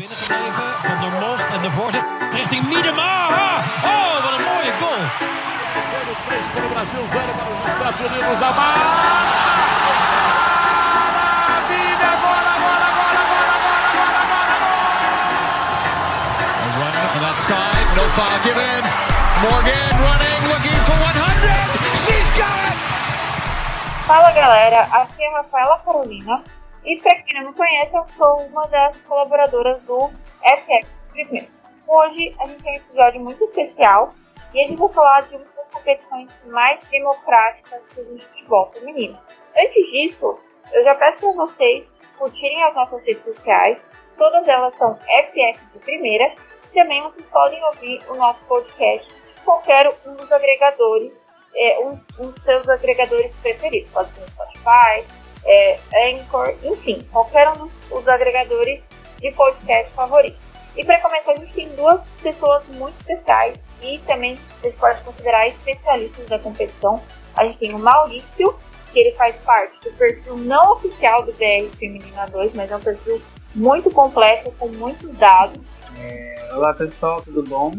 binnengebleven. Van der Most en de voorzet richting Miedema. Oh, wat een mooie goal. Para o Brasil, zero para os Estados Unidos. A maravilha! Bola, bola, bola, bola, bola, bola, bola, A run on that side. No foul given. Morgan running, looking for 100. She's got it. Fala galera, aqui é a Rafaela Carolina e para quem não me conhece, eu sou uma das colaboradoras do FX Primeiro. Hoje a gente tem um episódio muito especial e a gente vai falar de uma das competições mais democráticas do futebol feminino. Antes disso, eu já peço para vocês curtirem as nossas redes sociais, todas elas são FX de primeira, também vocês podem ouvir o nosso podcast em qualquer um dos agregadores, é, um, um dos seus agregadores preferidos, pode ser no Spotify, é, Anchor, enfim, qualquer um dos, dos agregadores de podcast favorito. E para começar, a gente tem duas pessoas muito especiais e também vocês podem considerar especialistas da competição. A gente tem o Maurício, que ele faz parte do perfil não oficial do BR Feminina 2, mas é um perfil muito completo, com muitos dados. É, olá pessoal, tudo bom?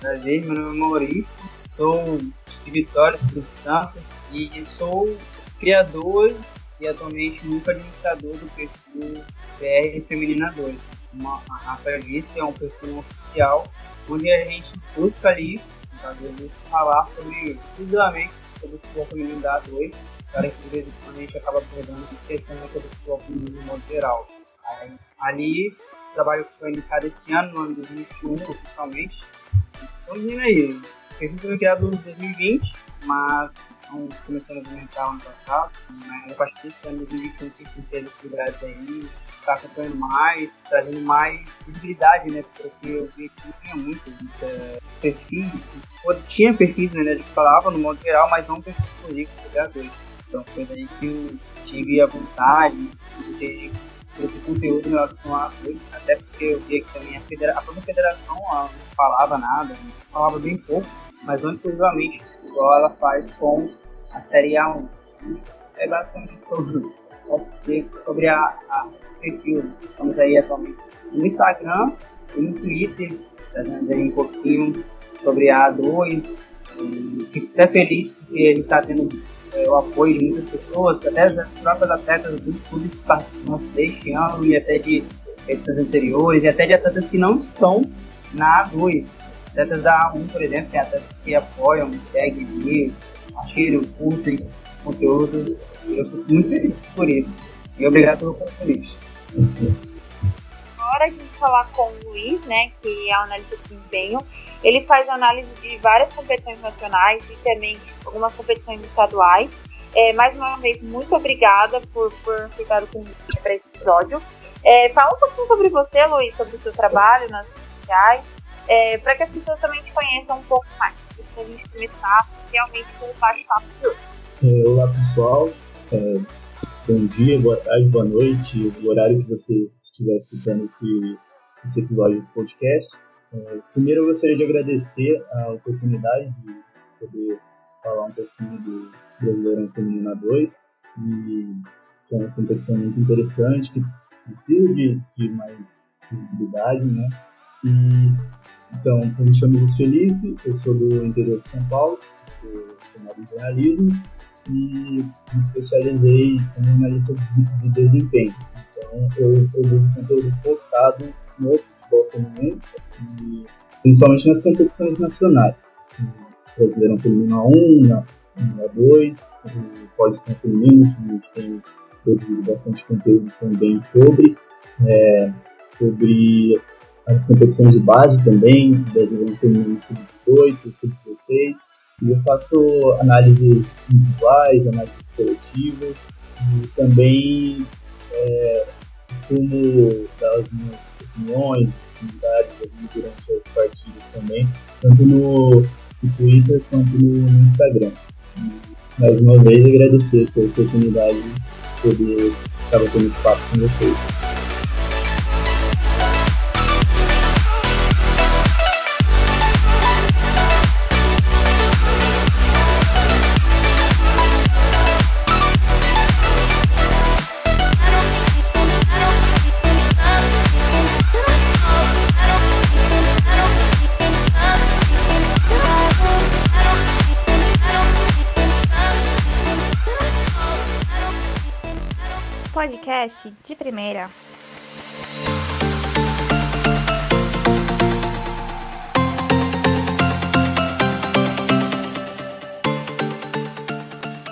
Prazer, meu nome é Maurício, sou de Vitória, Espírito Santo e sou criador e atualmente muito administrador do perfil BR Feminina 2. Como a Rafael disse, é um perfil oficial onde a gente busca ali falar sobre exclusivamente sobre o futebol feminino da A2, para que de vez em quando a gente acaba abordando as questões sobre o futebol feminino no modo geral. Aí, ali, o trabalho foi iniciado esse ano, no ano de 2021, oficialmente. Estamos vindo aí. O perfil foi criado em 2020, mas então, começando a movimentar ano passado. Mas a partir desse ano de 2021 tem que ser equilibrado aí, está acompanhando mais, trazendo mais visibilidade, né? Porque eu vi que não tinha muito muita perfis, tinha perfis, né, a gente falava no modo geral, mas não perfis políticos a dois. Então foi daí que eu tive a vontade de ter esse conteúdo em relação a dois, até porque eu via que também a, federa a própria federação não falava nada, falava bem pouco, mas não exclusivamente igual ela faz com a Série A1. É basicamente isso que eu dizer sobre a, a perfil. Estamos aí atualmente no Instagram e no Twitter, trazendo aí um pouquinho sobre a A2. E fico até feliz porque ele está tendo é, o apoio de muitas pessoas, até das próprias atletas dos clubes participantes deste ano e até de edições anteriores, e até de atletas que não estão na A2. Atletas da A1, por exemplo, tem atletas que apoiam, seguem ali, compartilham, curtem conteúdo. Eu fico muito feliz por isso. E obrigado pelo convite. Agora a gente falar com o Luiz, né, que é o analista de desempenho. Ele faz análise de várias competições nacionais e também algumas competições estaduais. É, mais uma vez, muito obrigada por, por aceitar o convite para esse episódio. É, fala um pouquinho sobre você, Luiz, sobre o seu trabalho nas redes sociais, é, para que as pessoas também te conheçam um pouco mais. Se a gente começar realmente com o bate-papo de hoje. É, olá, pessoal. É, bom dia, boa tarde, boa noite, o horário que você estiver escutando esse, esse episódio do podcast. É, primeiro, eu gostaria de agradecer a oportunidade de poder falar um pouquinho do Brasileirão Feminina 2, e, que é uma competição muito interessante, que precisa de, de mais visibilidade, né? E, então, eu me chamo Luiz Felipe, eu sou do interior de São Paulo, sou formado em jornalismo e me especializei como analista de desempenho. Então, eu produzo conteúdo focado no futebol feminino principalmente nas competições nacionais. Brasileirão Feminino 1, na, na 2, pode ser feminino, que a gente tem produzido bastante conteúdo também sobre, é, sobre as competições de base também, Brasileirão Feminino Sub-18, Sub-16, e eu faço análises individuais, análises coletivas e também é, dar as minhas opiniões, atividades durante as partidas também, tanto no, no Twitter quanto no, no Instagram. E, mais uma vez agradecer pela oportunidade de poder estar batendo papo com vocês. Podcast de primeira.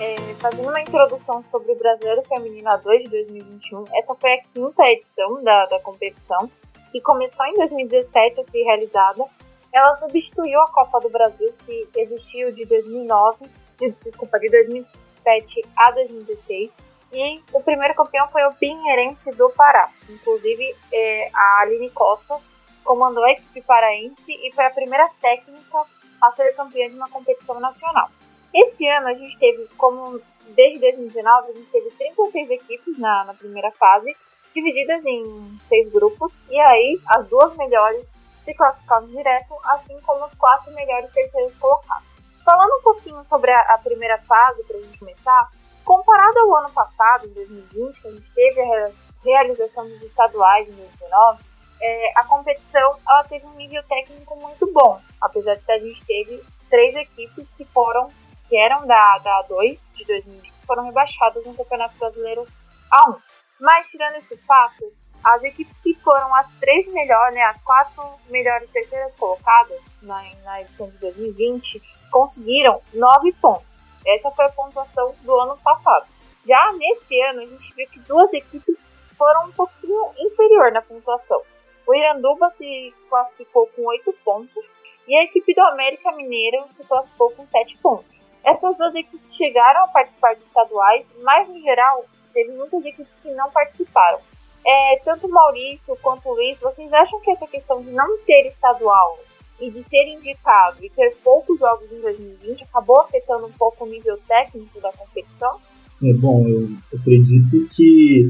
É, fazendo uma introdução sobre o Brasileiro Feminino A2 de 2021, essa foi a quinta edição da, da competição, que começou em 2017 a ser realizada. Ela substituiu a Copa do Brasil, que existiu de 2009, de, desculpa, de 2007 a 2016. E o primeiro campeão foi o Pinheirense do Pará. Inclusive, é, a Aline Costa comandou a equipe paraense e foi a primeira técnica a ser campeã de uma competição nacional. Esse ano a gente teve, como desde 2019, a gente teve 36 equipes na, na primeira fase, divididas em seis grupos, e aí as duas melhores se classificavam direto, assim como os quatro melhores terceiros colocados. Falando um pouquinho sobre a, a primeira fase, para a gente começar, comparado ao ano passado, em 2020, que a gente teve a realização dos estaduais em 2019, é, a competição ela teve um nível técnico muito bom, apesar de que a gente teve três equipes que foram que eram da, da A2 de 2020 foram rebaixadas no Campeonato Brasileiro A1. Mas tirando esse fato, as equipes que foram as três melhores, né, as quatro melhores terceiras colocadas na, na edição de 2020 conseguiram nove pontos. Essa foi a pontuação do ano passado. Já nesse ano, a gente viu que duas equipes foram um pouquinho inferior na pontuação. O Iranduba se classificou com oito pontos e a equipe do América Mineiro se classificou com sete pontos. Essas duas equipes chegaram a participar de estaduais, mas no geral teve muitas equipes que não participaram. É, tanto o Maurício quanto o Luiz, vocês acham que essa questão de não ter estadual e de ser indicado e ter poucos jogos em 2020 acabou afetando um pouco o nível técnico da competição? É bom, eu acredito que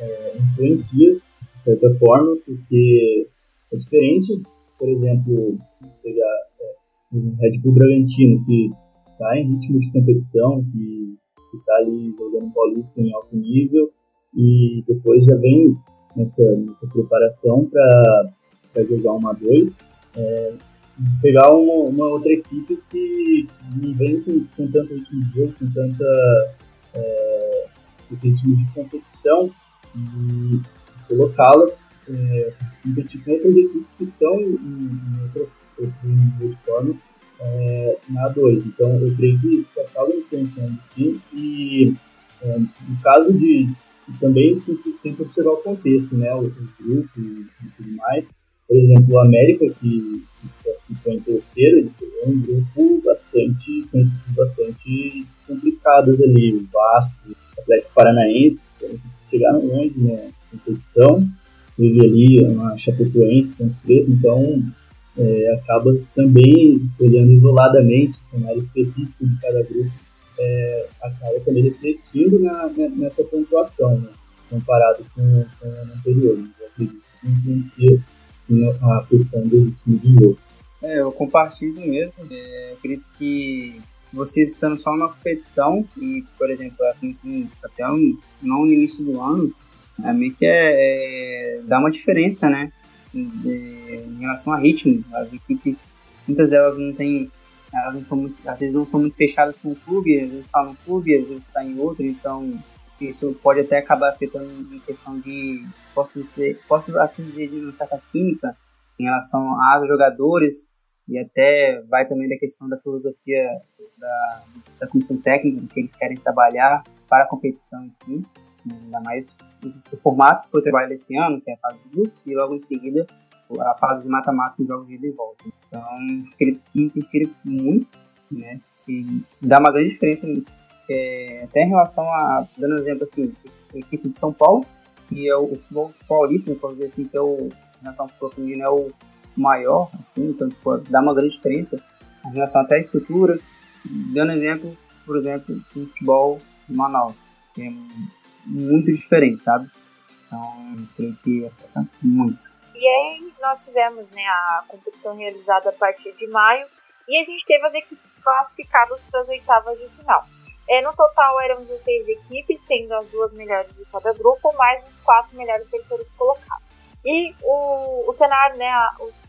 é, influencia de certa forma, porque é diferente, por exemplo, pegar é, um Red Bull Bragantino que está em ritmo de competição, que está ali jogando paulista em alto nível e depois já vem nessa, nessa preparação para jogar uma 2. É, pegar uma, uma, outra equipe que não vem com, com tanto ritmo de jogo, com tanta é, ritmo de competição e colocá-la é, competir com outras equipes que estão em, em outro, outro nível de forma é, na 2. Então, eu creio que acaba influenciando sim. E é, no caso de. Também tem que, observar o contexto, né? Os, grupos e, tudo mais. Por exemplo, o América, que ficou em terceiro, é um grupo bastante, bastante complicados ali. Vasco, Atlético Paranaense, que chegaram longe na competição. Teve ali uma Chapecoense, então é, acaba também olhando isoladamente o cenário específico de cada grupo, é, acaba também refletindo na, nessa pontuação, né, comparado com, com o anterior. Né, eu acredito que influencia a questão do time de jogo. É, eu compartilho mesmo. É, acredito que vocês estando só numa competição e, por exemplo, até um, não no início do ano, é meio que é, é, dá uma diferença, né? em relação a ritmo. As equipes, muitas delas não têm, elas não muito, às vezes não são muito fechadas com o clube, às vezes está no clube, às vezes está em outro, então isso pode até acabar afetando em questão de, posso dizer, posso assim dizer, de uma certa química em relação aos jogadores e até vai também da questão da filosofia da, da comissão técnica, que eles querem trabalhar para a competição em si ainda mais o formato que foi o trabalho desse ano, que é a fase de grupos, e logo em seguida a fase de mata-mata com jogos de ida e volta. Então, acredito que interfere muito, né? E dá uma grande diferença, é, até em relação a, dando um exemplo assim, a equipe de São Paulo, que é o, o futebol paulista, né, posso dizer assim, que é o, em relação ao é o maior, assim, então, tipo, dá uma grande diferença em relação até à estrutura. Dando exemplo, por exemplo, do futebol de Manaus. Tem muito diferente, sabe? Então, creio que afeta muito. E aí nós tivemos né, a competição realizada a partir de maio e a gente teve as equipes classificadas para as oitavas de final. É, no total eram 16 equipes, sendo as duas melhores de cada grupo, mais os quatro melhores terceiros colocados. E o, o cenário, né,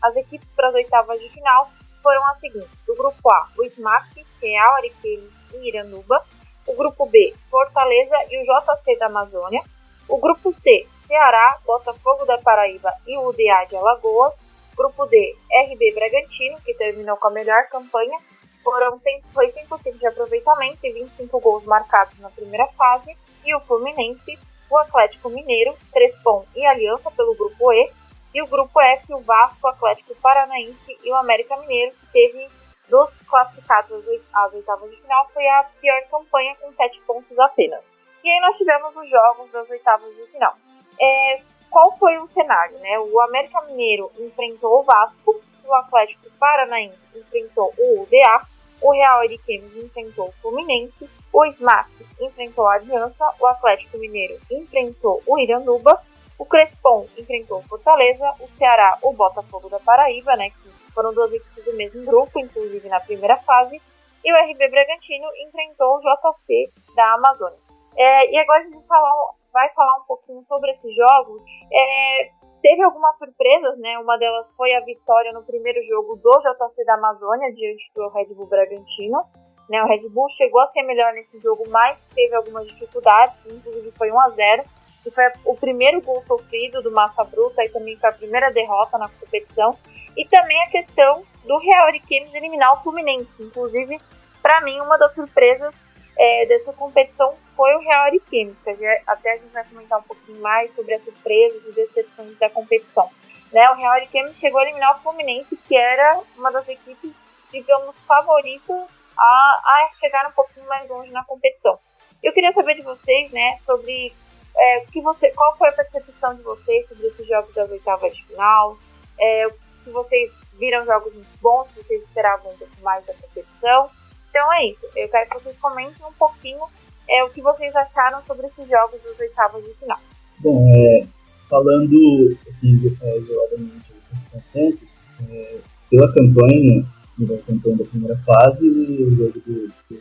as equipes para as oitavas de final foram as seguintes: do grupo A, o SMAC, Real, Ariquemes e Iranduba. O grupo B, Fortaleza e o JC da Amazônia. O grupo C, Ceará, Botafogo da Paraíba e UDA de Alagoas. Grupo D, RB Bragantino, que terminou com a melhor campanha, foram 100, foi 100% de aproveitamento e 25 gols marcados na primeira fase. E o Fluminense, o Atlético Mineiro, Crespon e Aliança pelo grupo E. E o grupo F, o Vasco, o Atlético Paranaense e o América Mineiro, que teve dos classificados às oitavas de final, foi a pior campanha com 7 pontos apenas. E aí nós tivemos os jogos das oitavas de final. É, qual foi o cenário? Né? O América Mineiro enfrentou o Vasco, o Atlético Paranaense enfrentou o UDA, o Real Ariquemes enfrentou o Fluminense, o SMAC enfrentou a Aliança, o Atlético Mineiro enfrentou o Iranduba, o Crespon enfrentou o Fortaleza, o Ceará o Botafogo da Paraíba, né, que foram duas equipes do mesmo grupo, inclusive na primeira fase, e o RB Bragantino enfrentou o JC da Amazônia. É, e agora a gente vai falar, vai falar um pouquinho sobre esses jogos. É, teve algumas surpresas, né? Uma delas foi a vitória no primeiro jogo do JC da Amazônia diante do Red Bull Bragantino. Né, o Red Bull chegou a ser melhor nesse jogo, mas teve algumas dificuldades, inclusive foi 1 a 0 que foi o primeiro gol sofrido do Massa Bruta e também foi a primeira derrota na competição. E também a questão do Real Ariquemes eliminar o Fluminense. Inclusive, para mim, uma das surpresas é, dessa competição foi o Real Ariquemes, que até a gente vai comentar um pouquinho mais sobre as surpresas e decepções da competição. Né, o Real Ariquemes chegou a eliminar o Fluminense, que era uma das equipes, digamos, favoritas a, a chegar um pouquinho mais longe na competição. Eu queria saber de vocês, né, sobre é, que você, qual foi a percepção de vocês sobre esses jogos das oitavas de final, é, se vocês viram jogos muito bons, se vocês esperavam um pouco mais da competição. Então é isso. Eu quero que vocês comentem um pouquinho é, o que vocês acharam sobre esses jogos das oitavas de final. Bom, é, falando assim, isoladamente os confrontos, é, pela campanha, pela campanha da primeira fase, o jogo do, do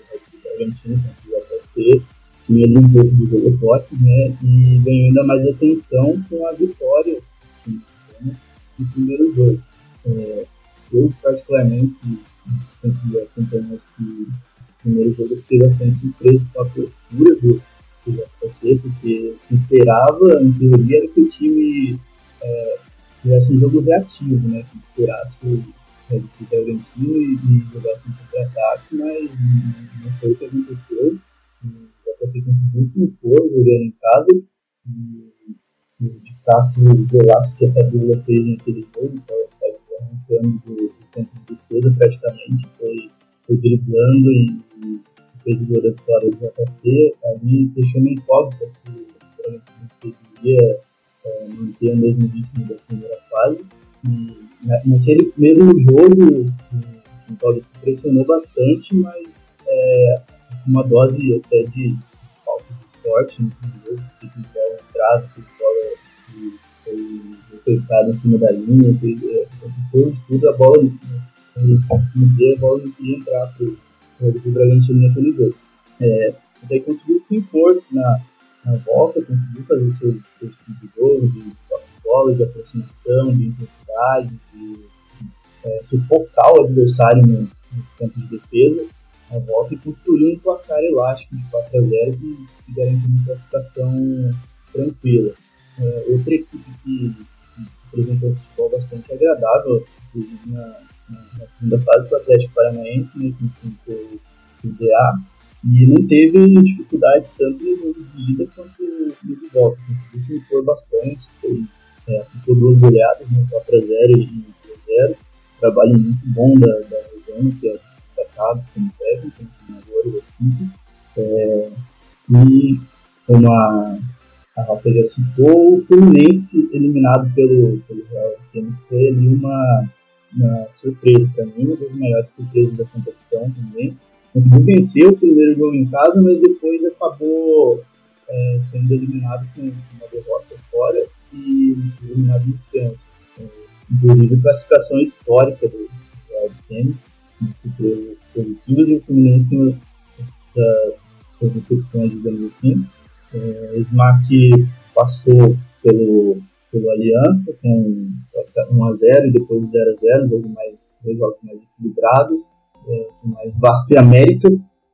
Argentina contra o JC tinha um pouco de jogo forte, né, e ganhou ainda mais atenção com a vitória né, no primeiro jogo. É, eu, particularmente, consegui acompanhar esse primeiro jogo, fiquei bastante surpreso com a postura do, do porque se esperava, em teoria, que o time é, tivesse um jogo reativo, né? Que esperasse o Red Bragantino e, e jogasse um contra-ataque, mas não foi o que aconteceu. O JFC conseguiu se impor jogando em casa e, e o destaque do Velasco que a Fabiola fez naquele jogo, então ela saiu arrancando do, do campo de defesa praticamente, foi, foi driblando e, gol da vitória do JC, ali deixou uma incógnita se o conseguiria é, manter o mesmo ritmo da primeira fase. E na, naquele mesmo jogo, o Paulo pressionou bastante, mas é, uma dose até de falta de sorte no jogo, que bola entrada, que bola foi apertado em cima da linha, foi, é, aconteceu de tudo, a bola, no dia a bola não queria entrar para o Bragantino naquele jogo. É, daí conseguiu se impor na, na volta, conseguiu fazer o seu, seu tipo de jogo, de bola, de aproximação, de intensidade, de, de é, sufocar o adversário no, no campo de defesa, na volta e construir um placar elástico de 4 a 0 que, que garante uma classificação tranquila. É, outra equipe que, apresentou um futebol bastante agradável, inclusive na, na, segunda fase do Atlético Paranaense, né, enfrentou o DA, e não teve dificuldades tanto no jogo de ida quanto no de volta. Conseguiu se impor bastante, fez, é, ficou duas goleadas, né, 4x0 e 3x0. Trabalho muito bom da, da Rosana, que é destacado como técnico, como treinador da equipe. É, e uma a Rafa já citou, o Fluminense eliminado pelo, pelo Real Games foi ali uma, uma surpresa para mim, uma das maiores surpresas da competição também. Conseguiu vencer o primeiro jogo em casa, mas depois acabou é, sendo eliminado com uma derrota fora e eliminado no pênaltis. É, inclusive classificação histórica do Real Games, surpresas positivas e o Fluminense das decepções, digamos assim. É, Smack passou pelo, pelo Aliança com 1x0 e depois 0x0, jogo mais, dois jogos mais equilibrados, é, mais Vasco e América.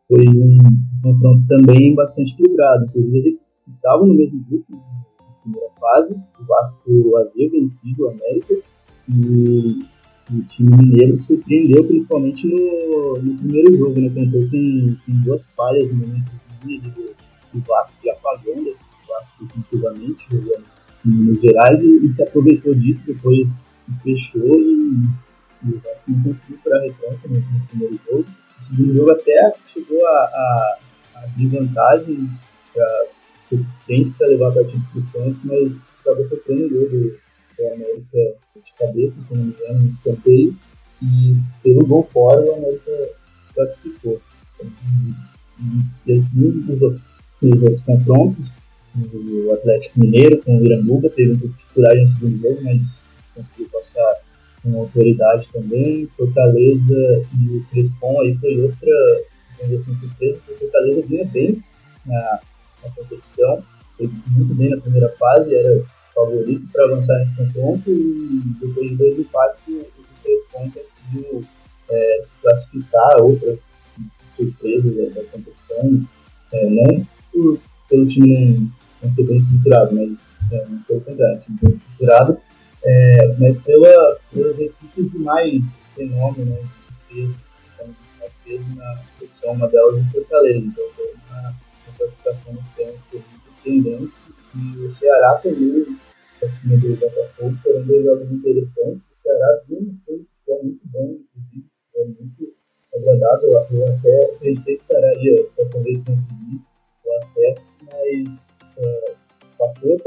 Foi um confronto também bastante equilibrado. Inclusive, eles estavam no mesmo grupo, primeira fase. O Vasco havia vencido o América e o time mineiro surpreendeu principalmente no, no primeiro jogo, né? Contou com, com duas falhas no momento do, Vasco de apagando o Vasco definitivamente jogando Minas Gerais e, e, se aproveitou disso, depois fechou e, e o Vasco não conseguiu furar retranca no, no, primeiro jogo. O segundo jogo até chegou a, a, a abrir vantagem para suficiente para levar a partida para os pontos, mas acabou sofrendo o gol do, América de cabeça, se não me engano, no escanteio. E pelo gol fora, o América classificou. E, e assim, os outros confrontos, o Atlético Mineiro com o Iranduba, teve um pouco de coragem no segundo jogo, mas conseguiu passar com autoridade também. Fortaleza e o Crespon aí foi outra, assim, surpresa, porque o Fortaleza vinha bem na, na competição, foi muito bem na primeira fase, era favorito para avançar nesse confronto e depois de dois empates o, Crespon conseguiu é, se classificar, outra surpresa da, competição, é, não por, pelo time não, ser bem estruturado, mas é, não pelo contrário, bem estruturado, é, mas pela, pelas equipes de mais fenômeno, né, de peso, então, mais peso na competição, uma delas em Fortaleza, então foi uma, uma classificação dos pênaltis surpreendente, e o Ceará também, acima do Botafogo, foram dois jogos interessantes, o Ceará viu um futebol muito bom, inclusive, foi muito agradável, eu até acreditei que o Ceará ia dessa vez conseguir o acesso, mas é, passou.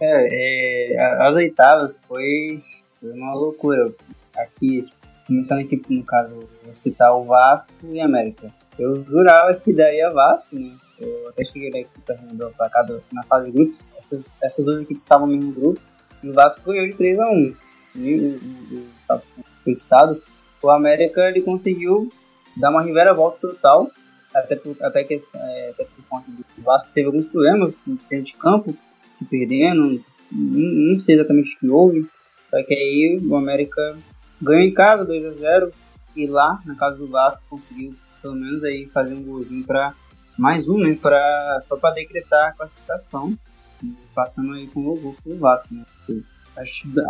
É, é, as oitavas foi, foi uma loucura. Aqui, começando aqui, no caso, vou citar o Vasco e América. Eu jurava que daria Vasco, né? Eu até cheguei aqui para o placar na fase de grupos. Essas, essas duas equipes estavam no mesmo grupo. E o Vasco ganhou de 3 a 1 E o estado, o América ele conseguiu dar uma reviravolta total até por, até que, é, até por conta do Vasco teve alguns problemas dentro de campo, se perdendo, não, não sei exatamente o que houve, só que aí o América ganhou em casa 2 a 0 e lá na casa do Vasco conseguiu pelo menos aí fazer um golzinho para mais um, né, para só para decretar a classificação, passando aí com o gol pro Vasco, né?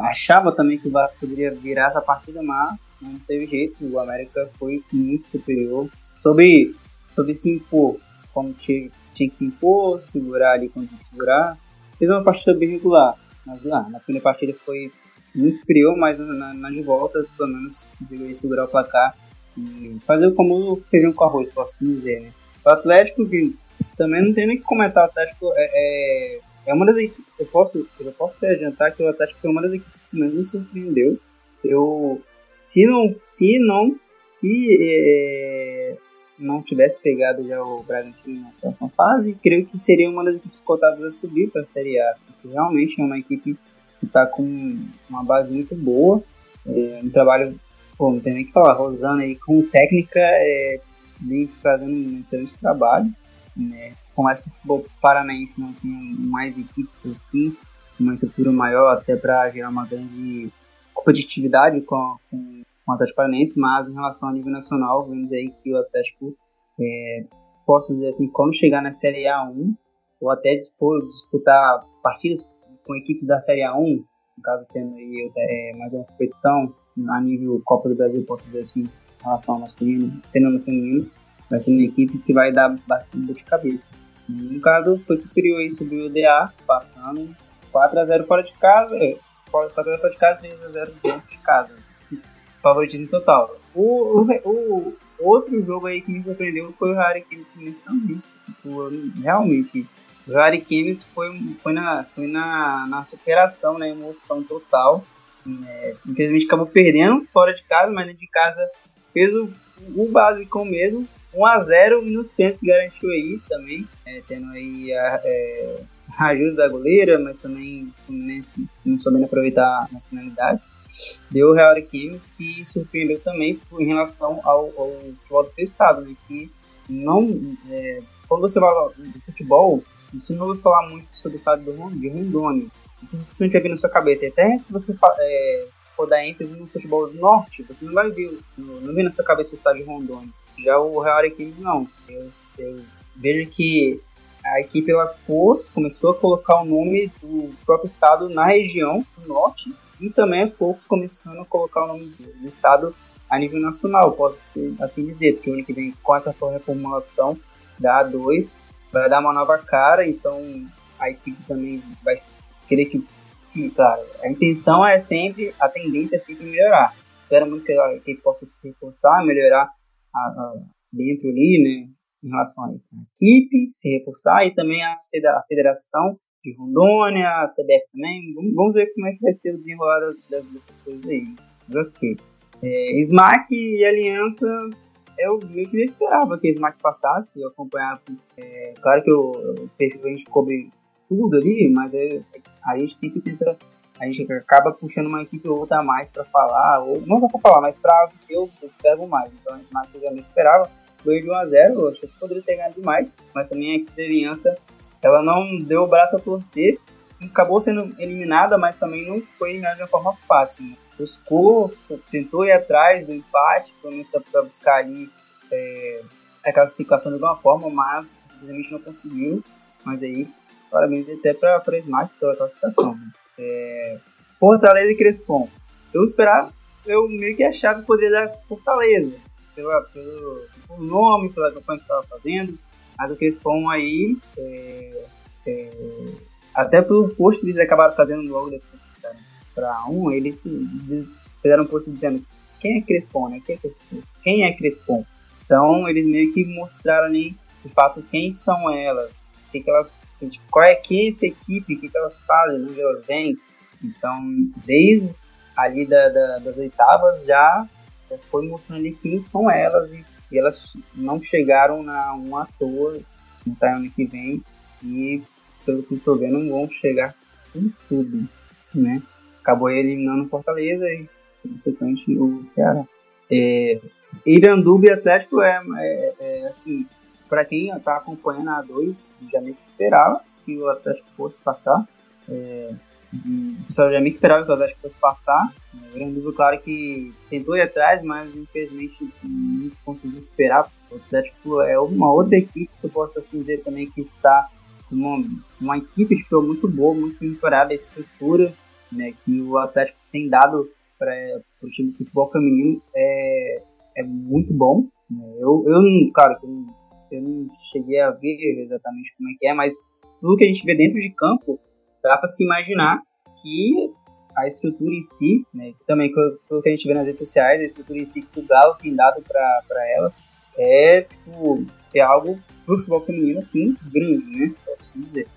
achava também que o Vasco poderia virar essa partida, mas não teve jeito. O América foi muito superior. Sobre sobre se impor, como tinha, tinha que se impor, segurar ali quando tinha que segurar. Fez uma partida bem regular, mas lá, na primeira partida foi muito superior, mas na, na de volta, pelo menos, conseguiu segurar o placar e fazer como feijão com arroz, posso assim dizer, né? O Atlético, que também não tem nem que comentar, o Atlético é, é, é uma das equipes, eu posso, eu posso até adiantar que o Atlético foi uma das equipes que menos me surpreendeu. Eu, se não, se não, se é, não tivesse pegado já o Bragantino na próxima fase, creio que seria uma das equipes cotadas a subir para a Série A, porque realmente é uma equipe que está com uma base muito boa, é, um trabalho, pô, não tem nem que falar, Rosana aí com técnica é, vem fazendo um excelente trabalho, né? por mais que o futebol paranaense não tenha mais equipes assim, uma estrutura maior até para gerar uma grande competitividade com, com com o Atlético Paranaense, mas em relação ao nível nacional, vemos aí que o Atlético, é, posso dizer assim, quando chegar na Série A1, ou até dispor, disputar partidas com equipes da Série A1, no caso tendo aí é, mais uma competição a nível Copa do Brasil, posso dizer assim, em relação ao masculino, tendo no feminino, vai ser uma equipe que vai dar bastante dor de cabeça. No caso, foi superior aí sobre o DA, passando 4x0 fora de casa, 4x0 é, fora de casa, 3x0 dentro de casa favoritismo total. O, o, o, outro jogo aí que me surpreendeu foi o Harry Kane também. Tipo, realmente, o Harry Kane foi, foi, na, foi na, na superação, na emoção total. É, infelizmente acabou perdendo fora de casa, mas dentro de casa fez o, o básico mesmo. 1x0 e nos pênaltis garantiu aí também, é, tendo aí a, é, a ajuda da goleira, mas também o Fluminense não soubendo aproveitar as penalidades deu o Real Arquimes que surpreendeu também em relação ao, ao futebol do estado, né? Que não, é, quando você fala de futebol, você não ouve falar muito sobre o estado de Rondônia. Dificilmente vai vir na sua cabeça. Até se você é, for dar ênfase no futebol do norte, você não vai ver, não, vem na sua cabeça o estado de Rondônia. Já o Real Arquimes não. Eu, eu veja que a equipe ela pôs, começou a colocar o nome do próprio estado na região do norte e também aos poucos começando a colocar o nome do estado a nível nacional, posso assim dizer, porque o ano que vem com essa reformulação da A2 vai dar uma nova cara, então a equipe também vai querer que, se, claro, a intenção é sempre, a tendência é sempre melhorar. Espero muito que a equipe possa se reforçar, melhorar a, a, dentro ali, né, em relação à equipe, se reforçar e também a federação de Rondônia, a CBF também. Vamos, vamos, ver como é que vai ser o desenrolar das, das, dessas coisas aí. Ok. É, Smack e Aliança, eu meio que esperava que Smack passasse, eu acompanhava. É, claro que o, perfil a gente cobre tudo ali, mas é, a gente sempre tenta. A gente acaba puxando uma equipe ou outra a mais para falar, ou não só para falar, mas para que eu observo mais. Então, Smack eu realmente esperava. Foi de 1x0, eu achei que poderia ter ganhado demais, mas também a equipe da Aliança ela não deu o braço a torcer, acabou sendo eliminada, mas também não foi eliminada de uma forma fácil. Né? Buscou, tentou ir atrás do empate, para buscar ali é, a classificação de alguma forma, mas infelizmente não conseguiu. Mas aí, parabéns até para a Smart pela classificação. Né? É, Fortaleza e Crespon. Eu esperava, eu meio que achava que poderia dar Fortaleza, pela, pelo, pelo nome, pela campanha que estava fazendo. Mas o Crespon aí, é, é, até pelo post que eles acabaram fazendo logo depois para um, eles fizeram um post dizendo quem é Crespon, né? Quem é Crespon? Quem é Crespon? Então eles meio que mostraram ali de fato quem são elas, que, que elas, qual é que é essa equipe, o que, que elas fazem, onde elas vêm. Então, desde ali da, da, das oitavas já, já foi mostrando ali quem são elas e elas não chegaram na 1 à toa no ano que vem e pelo que estou vendo vão chegar com tudo, né? Acabou eliminando Fortaleza e consequente o Ceará. É, Iranduba e Atlético é, é, é assim, para quem está acompanhando a 2 já que esperava que o Atlético fosse passar. É, me esperava que o Atlético fosse passar. O Grande claro que tentou ir atrás, mas infelizmente não conseguiu superar. O Atlético é uma outra equipe que eu posso assim dizer também que está uma, uma equipe de futebol muito boa, muito melhorada, a estrutura né, que o Atlético tem dado para o time de futebol feminino é, é muito bom. Né? Eu, eu, claro, eu não, eu não cheguei a ver exatamente como é que é, mas tudo que a gente vê dentro de campo dá para se imaginar que a estrutura em si, né, também pelo que a gente vê nas redes sociais, a estrutura em si que o Galo tem dado para elas, é, tipo, é algo pro futebol feminino, assim, grande, né, posso dizer.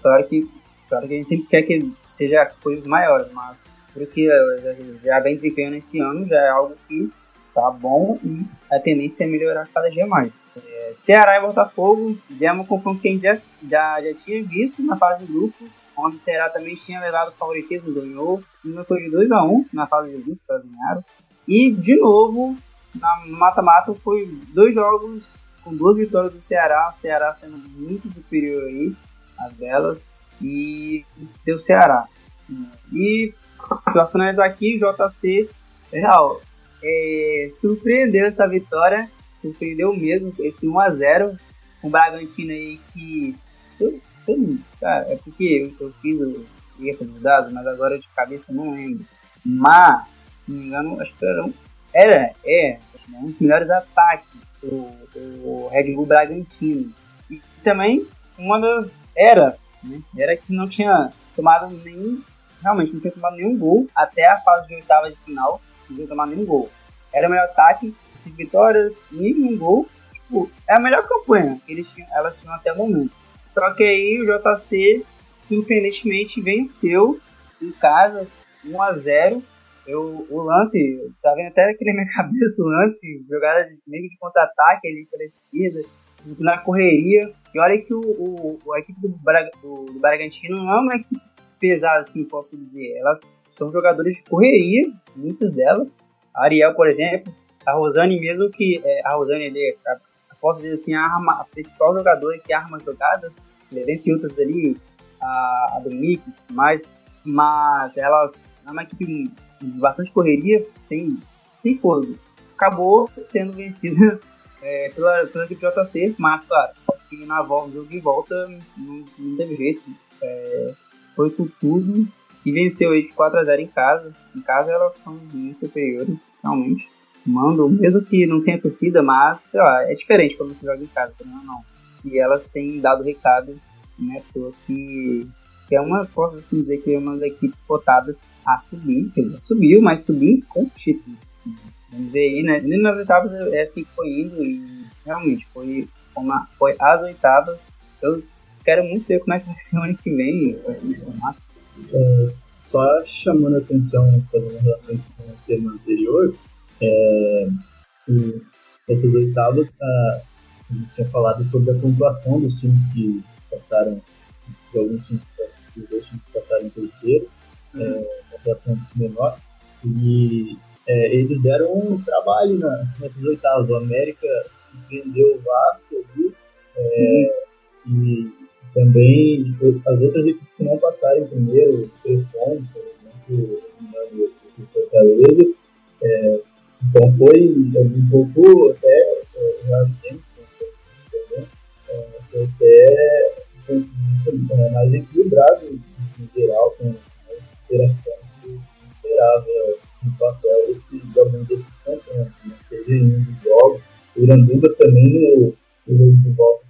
Claro que, claro que a gente sempre quer que seja coisas maiores, mas porque já, já vem desempenhando esse ano, já é algo que tá bom e a tendência é melhorar cada dia mais. É, Ceará e Botafogo, demos um confronto que a gente já, já, tinha visto na fase de grupos, onde o Ceará também tinha levado o favoritismo, ganhou, não foi de 2x1 um, na fase de grupos, elas ganharam. E, de novo, na mata-mata foi dois jogos com duas vitórias do Ceará, o Ceará sendo muito superior aí às delas, e deu Ceará. E para finalizar aqui, o JC, real, é, surpreendeu essa vitória, surpreendeu mesmo esse 1x0 com o Bragantino aí que. Cara, é porque eu, fiz o. ia fazer os dados, mas agora de cabeça eu não lembro. Mas, se não me engano, acho que era um. Era, é, um dos melhores ataques o, o Red Bull Bragantino. E também uma das. Era, né? Era que não tinha tomado nenhum. Realmente não tinha tomado nenhum gol até a fase de oitava de final tinha tomado nenhum gol. Era o melhor ataque, cinco vitórias, nenhum gol. Tipo, é a melhor campanha que eles tinham, elas tinham até o momento. Só que aí o JC, surpreendentemente, venceu em casa, 1 a 0 eu, o lance, tá vendo até na minha cabeça o lance, jogada de, meio de contra-ataque ali pela esquerda, na correria. E olha que o, o a equipe do, Braga, do, do Bragantino não é uma equipe pesada, assim, posso dizer. Elas são jogadores de correria, muitas delas. A Ariel, por exemplo, a Rosane mesmo que é, a Rosane ele, a, posso dizer assim, a, arma, a principal jogadora que arma jogadas, dentre outras ali, a, a Dominique e mais, mas elas é uma equipe de bastante correria, tem, tem fogo. Acabou sendo vencida é, pela, pela equipe JC, mas, claro, na volta, jogo de volta não, não teve jeito. É, foi com tudo e venceu eles 4x0 em casa. Em casa elas são muito superiores, realmente. Mandam, mesmo que não tenha torcida, mas, sei lá, é diferente quando você joga em casa, não, não. E elas têm dado recado, né, que, que é uma, posso assim dizer que é uma das equipes cotadas a subir, dizer, subiu, mas subir com título. Vamos ver aí, né? Nas oitavas é assim que foi indo e realmente foi, uma, foi as oitavas. Eu quero muito ver como é que vai ser o ano que vem esse formato. É, só chamando a atenção, fazendo relação com o tema anterior, é, essas oitavas, a, a gente tinha falado sobre a pontuação dos times que passaram, de alguns times, dos dois times que passaram em terceiro, é, pontuação menor, e é, eles deram um trabalho na, nessas oitavas. O América prendeu o Vasco ali, é, e também as outras equipes que não passaram primeiro, três pontos, por exemplo, o Fortaleza. É, então foi um pouco até é, já tempo, foi até é, mais equilibrado em geral, com a inspiração que esperava no papel esse, algum desses campeonatos, né? seja em um dos jogos. O Iranduba também, no, no de volta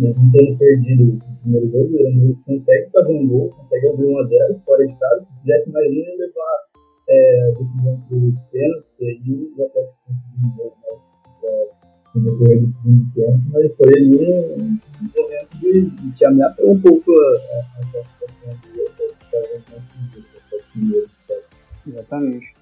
mesmo tendo perdido o primeiro jogo, o Iranduba consegue fazer um gol, consegue abrir uma delas fora de casa. Se fizesse mais um, ia levar é, a decisão para os pênaltis, e o Atlético conseguiu um gol né, no decorrer do segundo tempo, mas foi ali um, um momento de, de, que ameaçou um pouco a, classificação do Atlético, primeiro. Exatamente.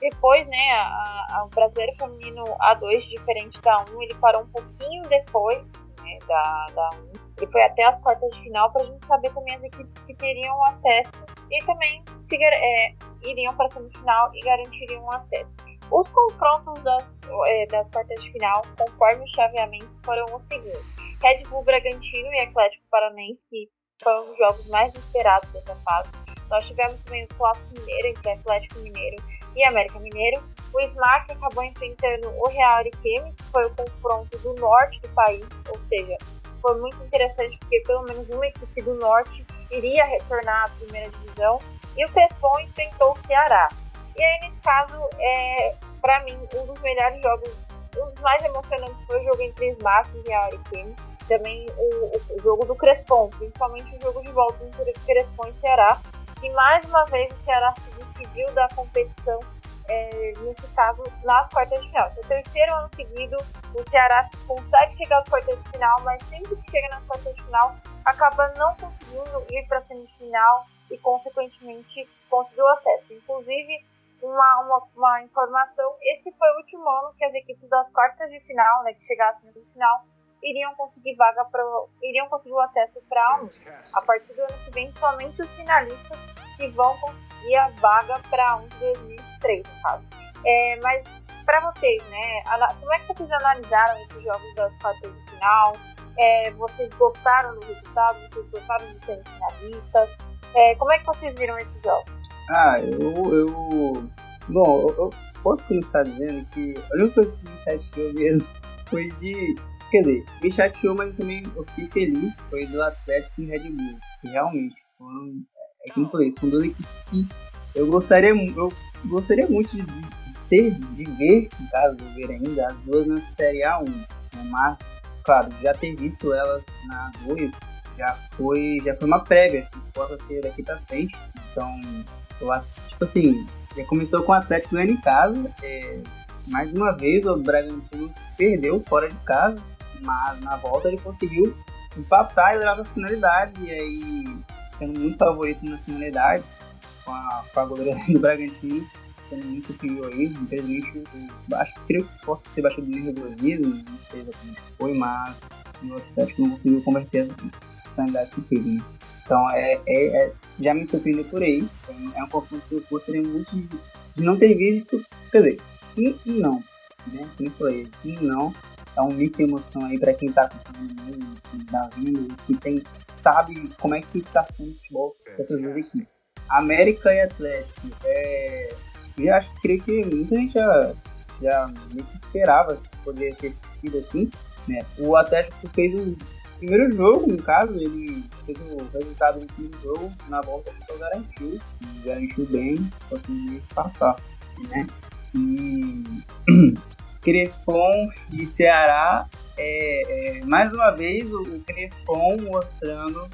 Depois, né, a, a, o brasileiro feminino A2, diferente da 1, ele parou um pouquinho depois né, da, da 1. Ele foi até as quartas de final para a gente saber também as equipes que teriam acesso e também se, é, iriam para a semifinal e garantiriam acesso. Os confrontos das, é, das quartas de final, conforme o chaveamento, foram os seguintes: Red Bull Bragantino e Atlético Paranense, que foram os jogos mais esperados dessa fase. Nós tivemos também o Clássico Mineiro entre Atlético Mineiro e América Mineiro. O Smart acabou enfrentando o Real Ariquemes, que foi o confronto do norte do país, ou seja, foi muito interessante porque pelo menos uma equipe do norte iria retornar à primeira divisão. E o Crespon enfrentou o Ceará. E aí, nesse caso, é, para mim, um dos melhores jogos, um dos mais emocionantes foi o jogo entre Smart e Real Ariquemes. Também o, o, jogo do Crespon, principalmente o jogo de volta entre Crespon e Ceará, e mais uma vez o Ceará se despediu da competição, é, nesse caso, nas quartas de final. Esse é o terceiro ano seguido, o Ceará consegue chegar às quartas de final, mas sempre que chega nas quartas de final, acaba não conseguindo ir para a semifinal e, consequentemente, conseguiu acesso. Inclusive, uma, uma, uma, informação: esse foi o último ano que as equipes das quartas de final, né, que chegassem na semifinal, iriam conseguir vaga para iriam conseguir o acesso para um. A partir do ano que vem, somente os finalistas que vão conseguir a vaga para um de 2023, no caso. É, mas para vocês, né? Como é que vocês analisaram esses jogos das quartas de final? É, vocês gostaram do resultado? Vocês gostaram de serem finalistas? É, como é que vocês viram esses jogos? Ah, eu, eu bom, eu, eu posso começar dizendo que a única coisa que me chateou mesmo foi de Quer dizer, me chateou, mas também eu fiquei feliz. Foi do Atlético e Red Bull. Que realmente foram. Como eu falei, são duas equipes que eu gostaria, eu gostaria muito de, de ter, de ver, no caso, de ver ainda, as duas na Série A1. Né? Mas, claro, já ter visto elas na 2 já foi, já foi uma prévia que possa ser daqui pra frente. Então, eu, tipo assim, já começou com o Atlético ganhando em casa. É, mais uma vez o Bragantino perdeu fora de casa mas na volta ele conseguiu empatar e levar as finalidades, e aí sendo muito favorito nas finalidades, com a, com a goleira do Bragantino, sendo muito pior aí, infelizmente eu acho que creio que possa ter baixado o nervosismo, não sei exatamente o que foi, mas o Atlético não conseguiu converter as finalidades que teve, né? Então é, é, é, já me surpreendeu por aí, é um confronto que eu gostaria muito de, de não ter visto, quer dizer, sim e não, né? Como eu falei, sim e não, é um mico de emoção aí para quem tá acompanhando, que tá vindo, que tem, sabe como é que tá sendo o futebol dessas duas equipes. América e Atlético, é, eu acho que creio que muita gente já já meio que esperava poder ter sido assim, né? O Atlético fez um primeiro jogo, no caso, ele fez o resultado do primeiro jogo, na volta só garantiu, garantiu bem, conseguiu passar, né? E Crespon e Ceará, é, é, mais uma vez o, o Crespon mostrando,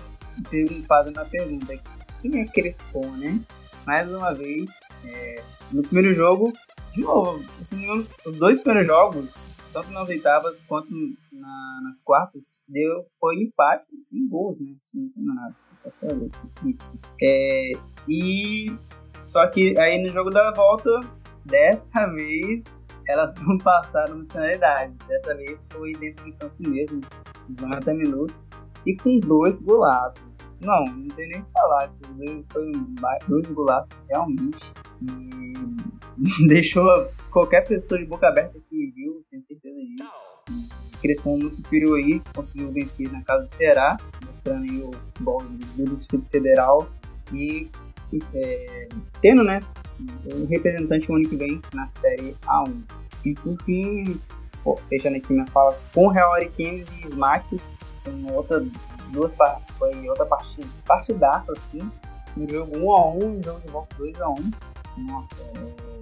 fazendo a pergunta, quem é Crespon, né? Mais uma vez, é, no primeiro jogo, de novo, assim, os dois primeiros jogos, tanto nas oitavas quanto na, nas quartas, deu, foi empate sem gols, né? Não tem nada. Isso. É, e só que aí no jogo da volta, dessa vez, elas não passaram na finalidade. Dessa vez foi dentro de campo mesmo, nos 90 minutos, e com dois golaços. Não, não tem nem o que falar. Foi dois golaços realmente. E deixou qualquer pessoa de boca aberta que viu, tenho certeza disso. Crespo muito superior aí, conseguiu vencer na casa do Ceará, mostrando aí o futebol do Distrito Federal e é, tendo, né, um representante o ano que vem na Série A1. E por fim, pô, fechando aqui minha fala, com Real Ariquemes e Smack, com outra duas foi outra partida, partidaça assim. Um jogo 1 a 1 um jogo de volta 2 a 1 um. Nossa,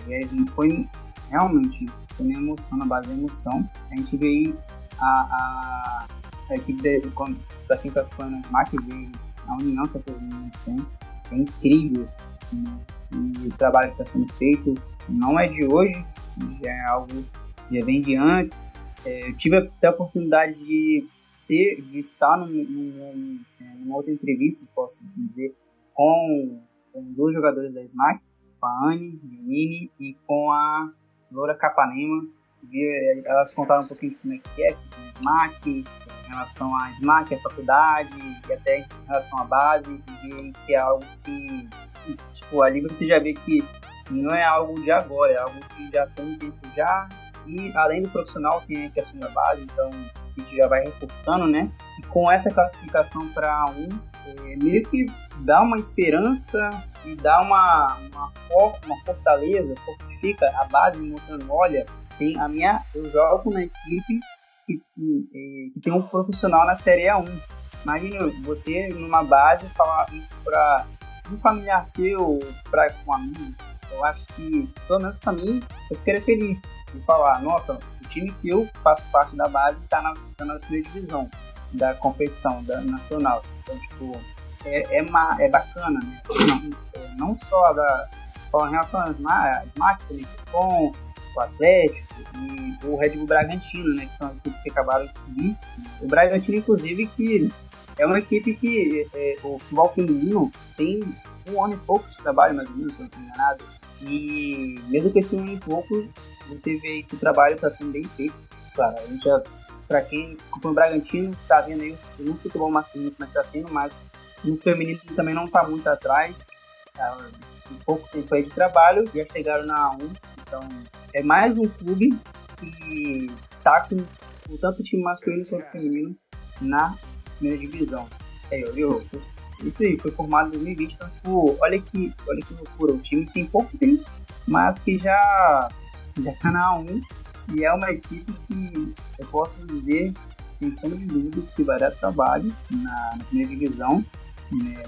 é, foi realmente foi uma emoção, na base da emoção. A gente vê aí a, a, a equipe desse, para quem tá acompanhando a SMAC, vê a união que essas meninas têm. É incrível. Né? E o trabalho que está sendo feito não é de hoje, já é algo já vem de antes. É, eu tive até a oportunidade de ter, de estar num, num, numa outra entrevista, posso assim dizer, com, com dois jogadores da SMAC, com a Anne Menini e com a Loura Capanema. Elas contaram um pouquinho de como é que é, a SMAC, em relação à SMAC, a faculdade, e até em relação à base, e que é algo que, tipo, ali você já vê que não é algo de agora, é algo que já tem tempo já, e além do profissional tem a questão da base, então isso já vai reforçando, né? E com essa classificação para um, é, meio que dá uma esperança e dá uma, uma, uma fortaleza, fortifica a base mostrando, olha, tem a minha, eu jogo na equipe que, que, que tem um profissional na Série A1. Imagina você numa base falar isso para um familiar seu, para um amigo. Eu acho que, pelo menos para mim, eu ficaria feliz de falar, nossa, time que eu faço parte da base está na, tá na primeira divisão da competição da nacional. Então, tipo, é, é, é bacana, né? Não, é, não só da, em relação às Smart, com o Atlético e o Red Bull Bragantino, né? Que são as equipes que acabaram de subir. O Bragantino, inclusive, que é uma equipe que é, o futebol feminino tem um ano e pouco de trabalho, mais ou menos, se eu não estou enganado. E mesmo com esse ano e pouco, você vê que o trabalho está sendo bem feito. Claro, a gente já, para quem acompanha o Bragantino, está vendo aí no futebol masculino como é que está sendo, mas no feminino também não está muito atrás. Tá, esse pouco tempo aí de trabalho, já chegaram na A1, então é mais um clube que está com, com tanto o time masculino quanto o feminino na primeira divisão. É, eu, isso aí, foi formado em 2020, então, tipo, olha que, olha que loucura, o time tem pouco tempo, mas que já já está na A1 e é uma equipe que eu posso dizer, sem sombra de dúvidas, que vai dar trabalho na, na primeira divisão. Né?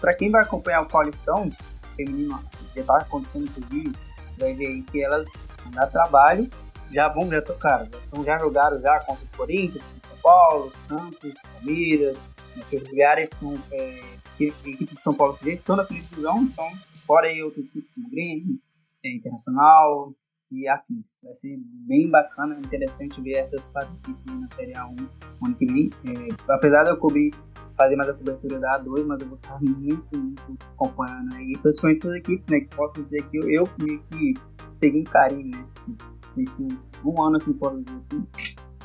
Para quem vai acompanhar o Paulistão, feminino, já está acontecendo inclusive, vai ver aí que elas vão dar trabalho, já vão, já tocaram, então já jogaram já contra o Corinthians, Paulo, Santos, Palmeiras, Ferroviária, que são é, equipes de São Paulo que já estão na primeira divisão, então fora aí outras equipes como Grêmio, é, internacional e afins. Vai ser bem bacana, interessante ver essas quatro equipes na Série A1 no ano que vem. É, apesar de eu cobrir, fazer mais a cobertura da A2, mas eu vou estar muito, muito acompanhando aí. Principalmente essas equipes, né? Que posso dizer que eu, eu meio que peguei um carinho, né? Nesse um ano, assim, posso dizer assim,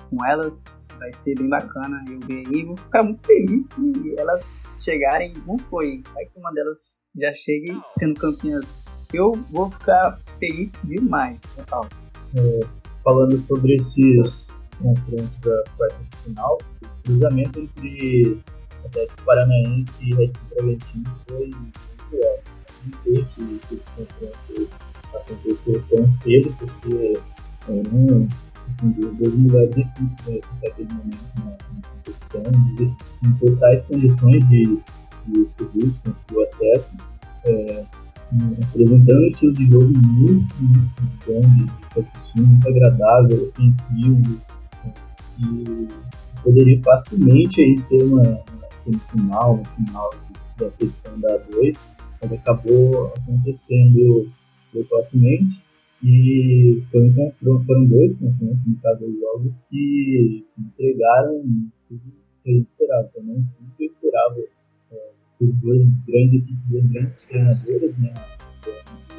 com elas. Vai ser bem bacana eu ver aí. Vou ficar muito feliz se elas chegarem. Como foi? Vai que uma delas já chegue sendo campeãs eu vou ficar feliz demais, total. É, falando sobre esses confrontos da quarta final, o cruzamento entre Atlético Paranaense e Red Bull Bragantino foi muito alto. Não que esse confronto acontecer tão cedo, porque eram assim, duas das melhores equipes né, naquele momento na, competição, em totais condições de, de subir, conseguir o acesso, é, apresentando um estilo de jogo muito, muito bom de assistir, muito agradável, ofensivo, é, e poderia facilmente aí ser uma, uma semifinal, uma final dessa edição da A2, mas acabou acontecendo precocemente. E foi um confronto, foram dois confrontos, no caso dos jogos, que entregaram tudo que a gente esperava, pelo menos tudo que eu esperava. É, duas grandes equipes, duas grandes treinadoras, né?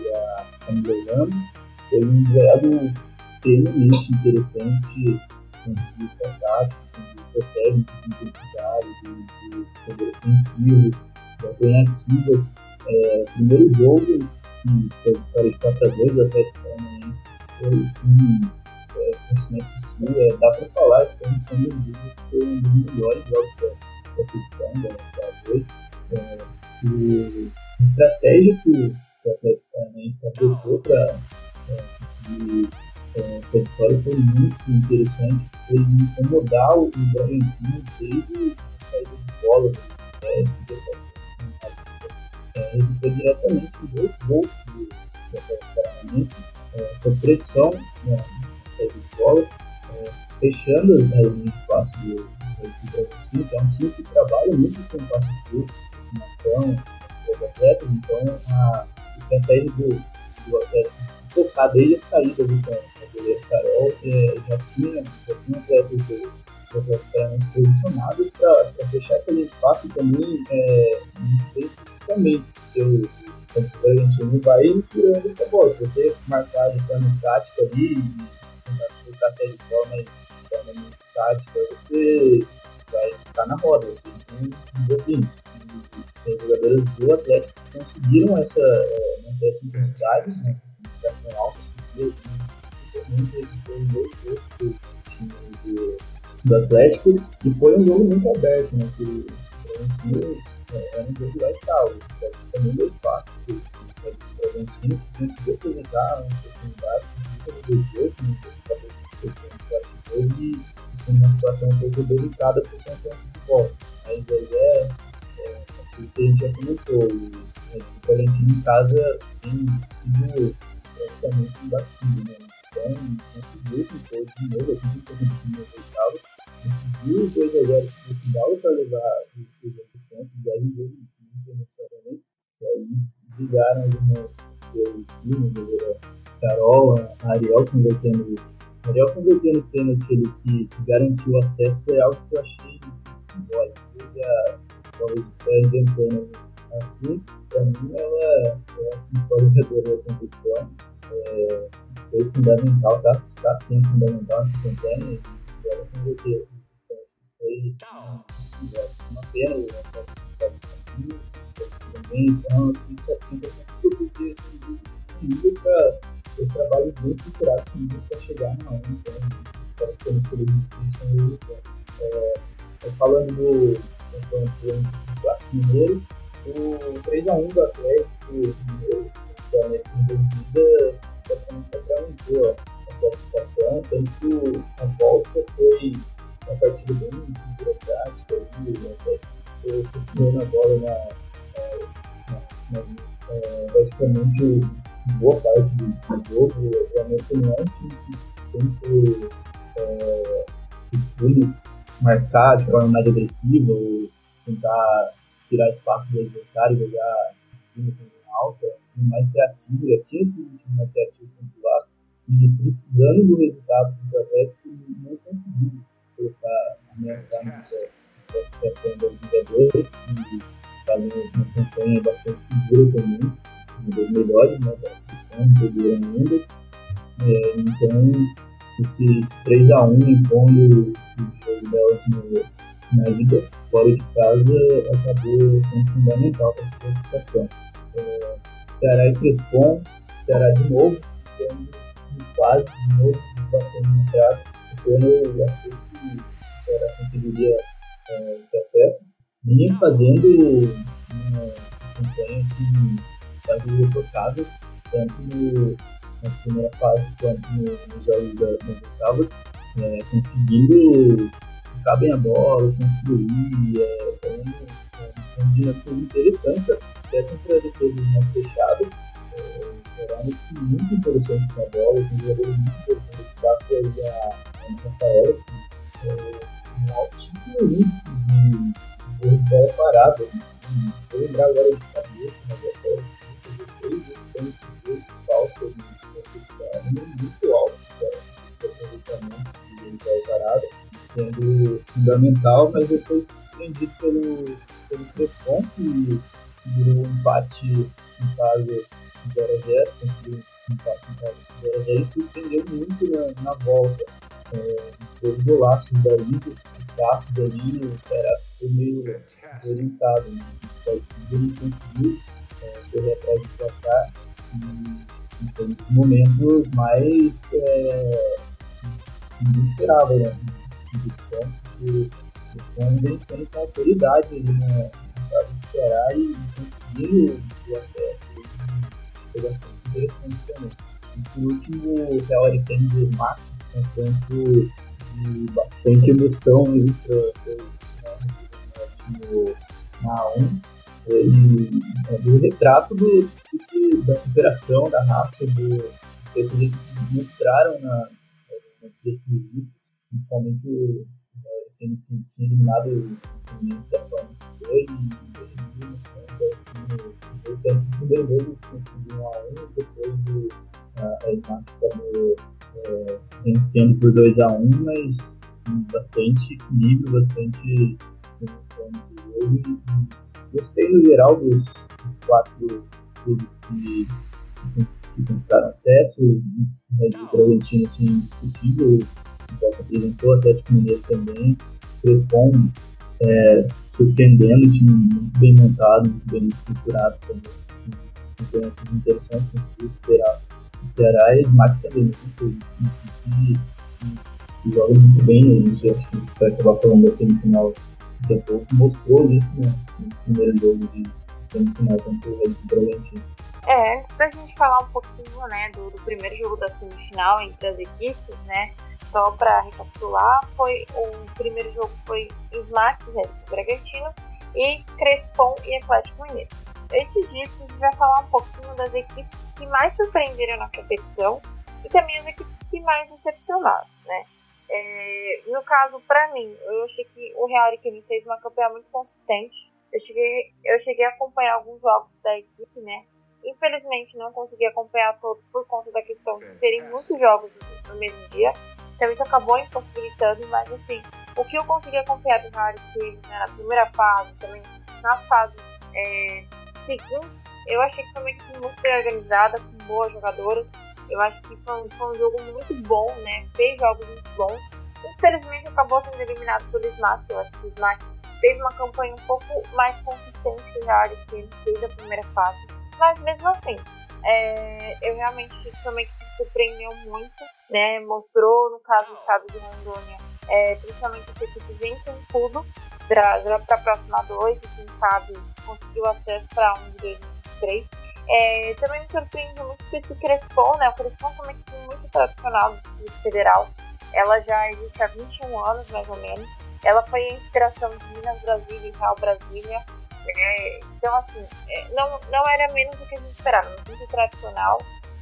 E a Camila Lama. Foi um duelo extremamente interessante, com vista tática, com vista técnica, de intensidade, de, de poder ofensivo, de alternativas. É, primeiro jogo, que foi vitória de 4 a 2 do Atlético Paranaense, foi assim, é, é, dá para falar, sem dúvida, foi um dos melhores jogos da, competição, da, da 2. É, e a estratégia que o Atlético Paranaense adotou para é, conseguir é, essa vitória foi muito interessante, foi incomodar o Bragantino desde a saída de bola, né, é, resultou diretamente dois gols do Paranaense, é, essa pressão né, de bola, é, fechando linhas de passe do, do Bragantino, que é um time que trabalha muito com passe curto, combinação, dos atletas, então a estratégia do, do Atlético tocar desde a saída do goleiro Carol, é, já tinha, já tinha atletas do, Paranaense posicionados para fechar aquele espaço e também é, fisicamente, porque o Bragantino vai tirando essa bola. Se você marcar de forma estática ali e até de forma, de forma estática, você vai ficar na roda. Então, assim, os jogadores do Atlético conseguiram essa, é, manter essa intensidade, né, alta, principalmente em dois gols do time Atlético, e foi um jogo muito aberto, né, que o é, é um jogo lá e tal, também deu espaço para o Bragantino, que conseguiu apresentar uma oportunidade, conseguiu fazer dois gols, né, e uma situação um pouco delicada por conta de bola. Mas aí é o que a gente já comentou, o Bragantino em casa tem sido praticamente imbatido, né? Então, conseguiu ficou de novo, a gente foi no oitavo, conseguiu o 2x0 precisava para levar os outros pontos, e aí jogo muito emocionalmente, e aí brigaram algumas a Carol, a Ariel convertendo Ariel convertendo o pênalti ele que, que garantiu o acesso foi algo que eu achei já talvez até inventando assim, para mim ela é a jogadora da competição. É, foi fundamental, tá? Está sendo fundamental nessa campanha e ela converteu. Foi uma pena o também, então assim, sempre porque assim, para eu trabalho muito estruturado comigo para chegar na 1, então eu não seja difícil. É, falando do do Clássico Mineiro, o 3x1 do Atlético Mineiro da Netflix praticamente sacramentou a classificação, tanto a volta foi uma partida bem burocrática, o Atlético continuou na bola na, na, na, na praticamente boa parte do jogo, realmente não é um time que sempre é, estude marcar de forma mais agressiva ou tentar tirar espaço do adversário, jogar em cima com alta, mais criativo, já tinha sido precisando do resultado do Atlético, não conseguiu colocar, ameaçar muita classificação da Liga 2, e fazendo uma campanha bastante segura também, uma das melhores né, da competição, segura ainda. É, então, esse 3x1 impondo o jogo delas no na liga fora de casa acabou sendo fundamental para a classificação. É, Ceará e Crespon, Ceará de novo, tendo quase de novo batendo no teatro. Esse ano eu achei que Ceará conseguiria é, esse acesso. Vinha fazendo uma campanha assim, quase irretocável. tanto no, na primeira fase quanto no, nos jogos da, das oitavas, é, conseguindo ficar bem a bola, construir, é, é uma, uma dinâmica interessante, até contra defesas mais fechadas. É, será muito interessante com a bola, com jogadores muito interessantes, destaco aí a Rafaela, que é, um altíssimo índice de, de bola parada. Vou lembrar agora de cabeça, mas até três vezes tem falta de recepção, é muito alto de aproveitamento de bola parada sendo fundamental, mas depois surpreendido pelo, pelo Crespon, que virou um empate em casa 0x0, conseguiu um empate em casa 0x0 e surpreendeu muito na, na volta. É, dois golaços da Inter, o Cássio ali, o Ceará ficou meio orientado. Né? Ele não conseguiu é, correr atrás de placar e em momentos mais é, esperava, né? de campo que estão vencendo com autoridade ali no estado do Ceará e conseguindo o acesso. Foi bastante interessante também. E por último, o Real Ariquemes e Max, de bastante emoção ali no, na A1. Ele é do retrato do, do, da superação, da raça, do que eles mostraram na, nesses livros principalmente o tênis que tinha eliminado o da Fórmula 2 e no primeiro jogo conseguiu 1 a 1 depois o a Smart acabou é, vencendo por 2 a 1 mas assim, bastante equilíbrio, bastante emoção nesse jogo e gostei no geral dos, dos quatro clubes que que conquistaram acesso, o Red Bull Bragantino assim, indiscutível, igual você apresentou, Atlético Mineiro também, Crespon é, surpreendendo, time muito bem montado, muito bem estruturado também, campeonatos interessantes, conseguiu superar o Ceará e Smack também, né, que, que joga muito bem, a gente acho que vai acabar falando da semifinal daqui a pouco, mostrou isso né, nesse primeiro jogo de semifinal contra o Red Bragantino. É, antes da gente falar um pouquinho, né, do, do primeiro jogo da semifinal entre as equipes, né, só para recapitular, foi o primeiro jogo foi Smack Red Bragantino e Crespon e Atlético Mineiro. Antes disso, a gente vai falar um pouquinho das equipes que mais surpreenderam na competição e também as equipes que mais decepcionaram, né? É, no caso, para mim, eu achei que o Real Ariquemes fez uma campanha muito consistente. Eu cheguei, eu cheguei a acompanhar alguns jogos da equipe, né? Infelizmente, não consegui acompanhar todos por conta da questão de serem muitos jogos no mesmo dia. Então isso acabou impossibilitando, mas assim, o que eu consegui acompanhar do Harry né, na primeira fase, também nas fases é, seguintes, eu achei que foi uma equipe muito bem organizada, com boas jogadoras. Eu acho que foi um, foi um jogo muito bom, né? Fez jogos muito bons. Infelizmente acabou sendo eliminado pelo Smack. Eu acho que o Smack fez uma campanha um pouco mais consistente que o Harry Kane fez a primeira fase. Mas mesmo assim, é, eu realmente foi que surpreendeu muito né, mostrou, no caso do estado de Rondônia, é, principalmente essa equipe vem com tudo para a próxima dois e quem sabe conseguiu acesso para um de 2023. É, também me surpreende muito que esse Crespon, né, o Crespon é uma equipe muito tradicional do Distrito Federal, ela já existe há 21 anos mais ou menos, ela foi a inspiração de Minas Brasília e Real Brasília, é, então assim, é, não, não era menos do que a gente esperava, muito tradicional,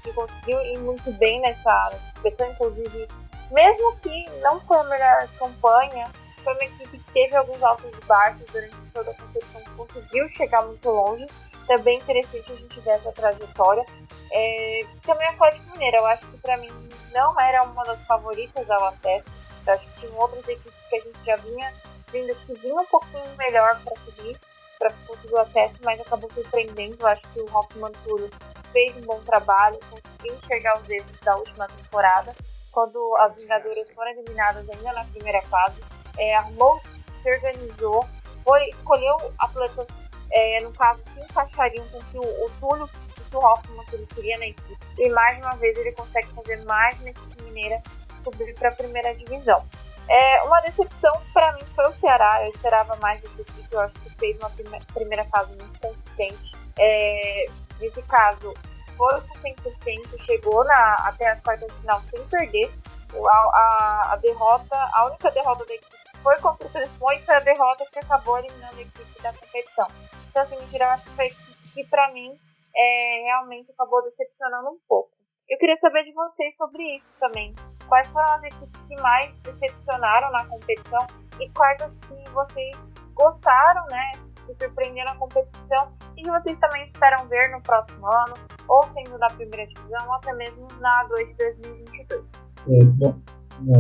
que conseguiu ir muito bem nessa competição, inclusive, mesmo que não foi a melhor campanha, foi uma equipe que teve alguns altos e baixos durante toda a competição, conseguiu chegar muito longe. Também interessante a gente ver essa trajetória. É, também a Atlético Mineiro, eu acho que para mim não era uma das favoritas ao acesso. Eu acho que tinha outras equipes que a gente já vinha vindo que vinha um pouquinho melhor para subir, para conseguir o acesso, mas acabou surpreendendo. Eu acho que o Rockman Túlio fez um bom trabalho, conseguiu enxergar os erros da última temporada, quando as Vingadoras foram eliminadas ainda na primeira fase. É, se organizou, foi, escolheu atletas, é, no caso, se encaixariam com que o, o Túlio o Hoffman que ele queria na equipe. E mais uma vez ele consegue fazer mais uma equipe mineira subir para a primeira divisão. É, uma decepção para mim foi o Ceará. Eu esperava mais desse equipe. Eu acho que fez uma primeira fase muito consistente. É, nesse caso, foi com 100%, chegou na, até as quartas de final sem perder. A, a, a, derrota, a única derrota da equipe foi contra o e foi a derrota que acabou eliminando a equipe da competição. Então, assim, mentira, eu acho que foi que para mim é, realmente acabou decepcionando um pouco. Eu queria saber de vocês sobre isso também. Quais foram as equipes que mais decepcionaram na competição e quais as que vocês gostaram, né? Que surpreenderam na competição e que vocês também esperam ver no próximo ano, ou sendo da primeira divisão, ou até mesmo na 2 de 2022. É, bom,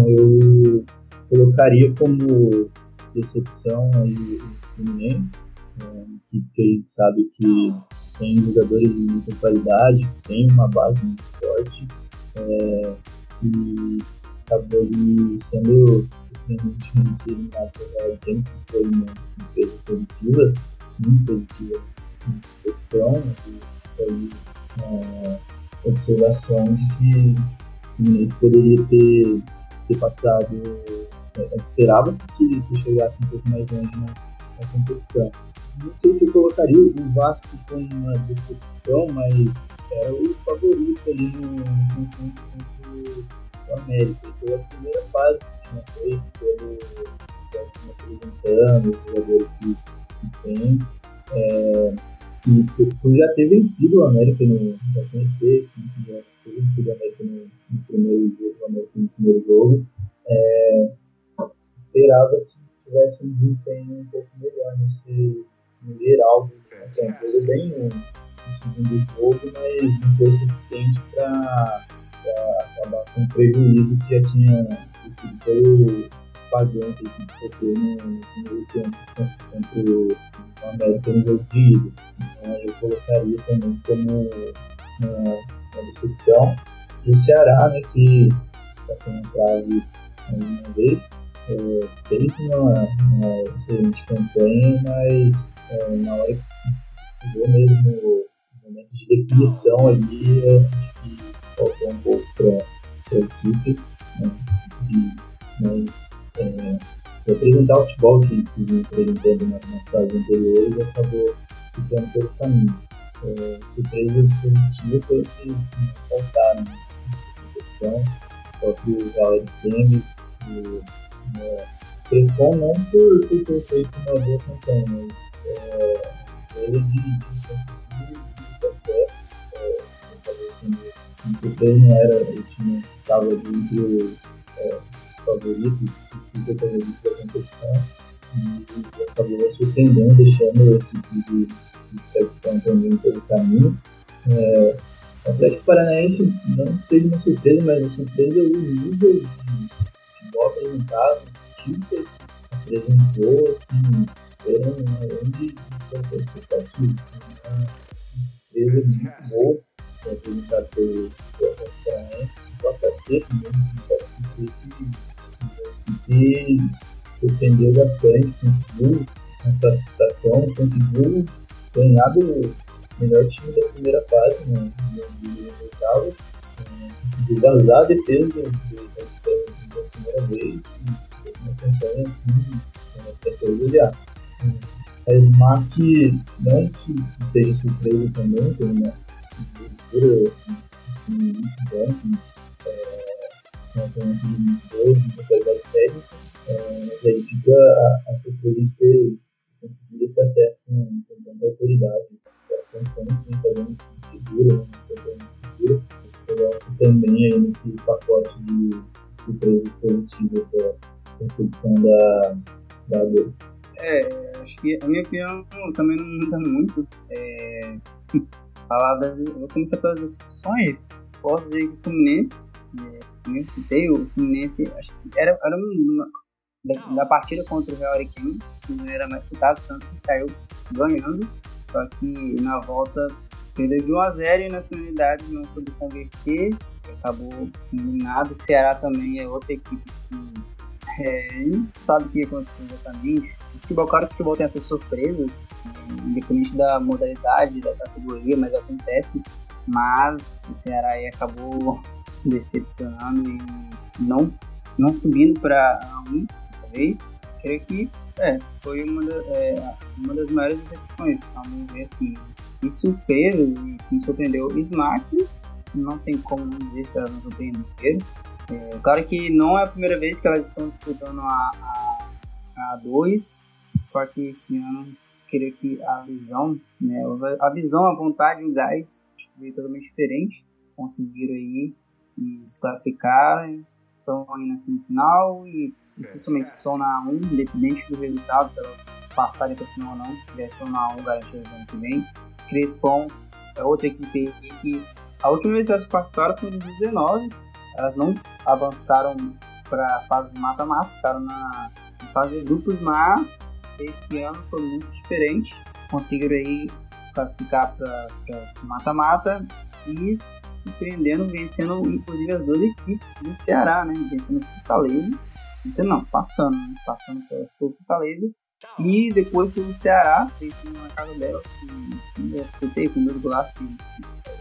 eu colocaria como decepção aí o Fluminense, é, que, que a gente sabe que tem jogadores de muita qualidade, tem uma base muito forte é, e acabou ali sendo surpreendentemente eliminado pela James, que foi uma empresa positiva, muito positiva na competição, foi uma observação de que o Fluminense poderia ter, ter passado, esperava-se que, que chegasse um pouco mais longe na, na competição não sei se eu colocaria o Vasco como uma decepção, mas era o favorito ali no confronto contra o América. Pela primeira fase tinha feito, pelo que apresentando, os jogadores que, que tem. É, e por já ter vencido o América no. Já conhecer, já ter vencido o América no, no primeiro jogo, o América no primeiro jogo. É, esperava que tivesse um desempenho um pouco melhor nesse no geral, tudo bem no, no segundo jogo, mas não foi suficiente para acabar com o prejuízo que já tinha sido pelo pagante que sofreu no primeiro tempo contra o América no jogo de ida. Então eu colocaria também como uma, uma decepção. E o Ceará, né, que está com trave uma vez, é, fez uma, uma excelente campanha, mas é, na hora que chegou mesmo no momento de definição ali, que faltou um pouco para a equipe, né, de, mas é, representar o futebol que, que vinha apresentando nas, nas anteriores acabou ficando pelo caminho. É, surpresas positivas foi que faltaram só que o Valerio Temes, o é, não por, por ter feito uma boa campanha, mas é, ele de, de sucesso, é, não era, ele tinha, estava entre os é, favoritos, os favoritos da competição, e acabou surpreendendo, deixando esse tipo de, tradição também pelo caminho. É, o Atlético Paranaense não seja uma surpresa, mas a surpresa é o nível de futebol apresentado, o time que apresentou, assim, era uma grande expectativa. Uma empresa muito boa, representada pelo Paranaense, o AKC também, que surpreendeu bastante, conseguiu uma classificação, conseguiu ganhar do melhor time da primeira fase, né, oitavo, conseguiu vazar a defesa da primeira vez, e uma campanha assim, para se orgulhar. A Smart não que seja surpresa também, uma estrutura muito grande, uma corrente muito boa, muita qualidade técnica, mas aí fica a, a surpresa de ter conseguido esse acesso com, com tanta autoridade. A campanha que está dando segura, uma campanha segura, coloco também aí nesse pacote de positivas da concepção da, da 2. É, acho que a minha opinião também não muda muito. É, falar das, vou começar pelas decepções. Posso dizer que o Fluminense, é, como eu citei, o Fluminense acho que era, era uma, da, da partida contra o Real Ariquemes, não era mais disputado, tanto que saiu ganhando, só que na volta perdeu de 1 a 0 e nas finalidades não soube converter, acabou sendo eliminado. O Ceará também é outra equipe que é, não sabe o que aconteceu exatamente futebol, claro que o futebol tem essas surpresas, independente da modalidade, da categoria, mas acontece. Mas o Ceará aí acabou decepcionando e não, não subindo para um, talvez. Creio que é, foi uma, da, é, uma das maiores decepções, ao meu ver, assim. e surpresas e me surpreendeu o Smack, não tem como não dizer que ela não surpreendeu. É, claro que não é a primeira vez que elas estão disputando a, a, a dois, só que esse ano queria que a visão, né, a visão, a vontade, o gás veio totalmente diferente. Conseguiram aí se classificar, estão aí na semifinal e dificilmente estão na 1, independente do resultado, se elas passarem para o final ou não, já estão na 1 garantidas no ano que vem. Crespon é outra equipe que a última vez que elas participaram foi em 2019, elas não avançaram para a fase de mata-mata, ficaram na fase de grupos, mas esse ano foi muito diferente. Conseguiram aí classificar para mata-mata e surpreendendo, vencendo inclusive as duas equipes do Ceará, né? Vencendo o Fortaleza. Vencendo não, passando, né? Passando pelo Fortaleza. E depois pelo Ceará, vencendo na casa delas, que você tem com dois golaços que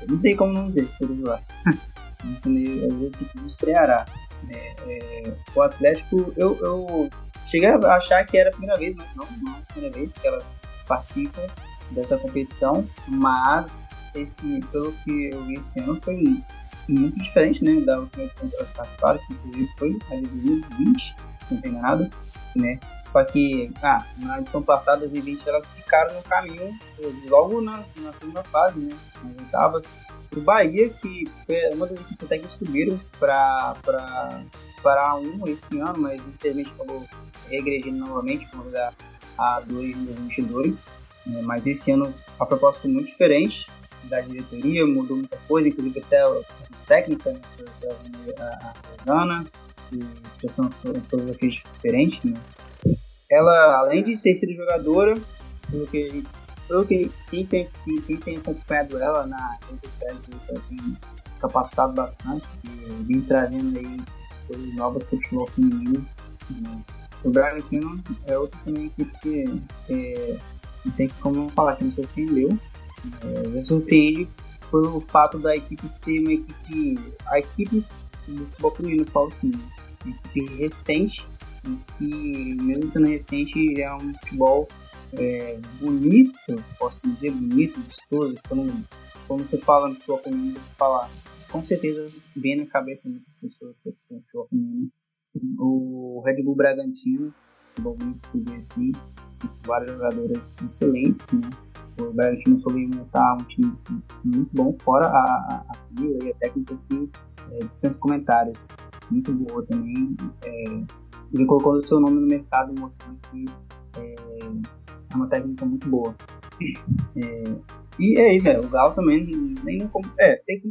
não tem como não dizer, dois golaços. vencendo as duas equipes do Ceará. É, é, o Atlético, eu, eu cheguei a achar que era a primeira vez, mas não, não é a primeira vez que elas participam dessa competição, mas esse, pelo que eu vi esse ano, foi muito diferente né, da última edição que elas participaram, que inclusive foi a de 2020, não tem nada, né? Só que ah, na edição passada, 2020, elas ficaram no caminho logo na, na segunda fase, né? Nas oitavas. O Bahia, que foi uma das equipes até que subiram para para um esse ano, mas infelizmente acabou regredindo novamente para lugar a 2 em 2022. Né? Mas esse ano a proposta foi muito diferente da diretoria, mudou muita coisa, inclusive até a técnica, né? a, Rosana, que trouxe uma filosofia diferente. Né? Ela, além de ter sido jogadora, pelo que, pelo que quem, tem, quem tem acompanhado ela nas redes sociais, ela tem se capacitado bastante e vem trazendo aí coisas novas para o futebol feminino. Né? O Bragantino é outra também que é, não tem como falar que me surpreendeu. É, me surpreende pelo fato da equipe ser uma equipe. A equipe do futebol feminino paulistano, uma equipe recente, e que, mesmo sendo recente, é um futebol é, bonito, posso dizer, bonito, vistoso. Quando, quando você fala no futebol feminino, você fala, com certeza, vem na cabeça de muitas pessoas que é o futebol feminino. O Red Bull Bragantino, futebol se vê assim, várias jogadoras excelentes, né? O Bragantino soube montar um time muito bom, fora a, a, a e a técnica que é, dispensa comentários. Muito boa também. É, ele colocou o seu nome no mercado mostrando que é, é uma técnica muito boa. É, e é isso, é, o Galo também nem como. É, tem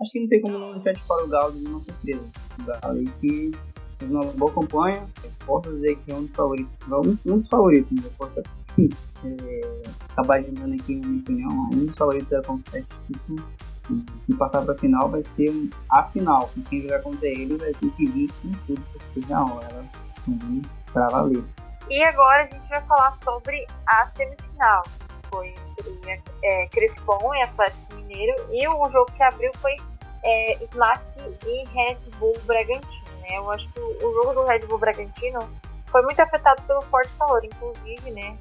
acho que não tem como não deixar de fora o Galo de uma surpresa. O Galo aí que fez uma boa campanha, posso dizer que é um dos favoritos, um, um dos favoritos, mas eu posso é, acabar dizendo aqui na minha opinião, um dos favoritos a conquistar esse título. E se passar para a final, vai ser a final. E quem jogar contra ele vai ter que vir com tudo, porque não, elas estão para valer. E agora a gente vai falar sobre a semifinal. Foi entre é, Crespon e Atlético Mineiro. E o jogo que abriu foi é, Smack e Red Bull Bragantino. Né? Eu acho que o jogo do Red Bull Bragantino foi muito afetado pelo forte calor, inclusive, né?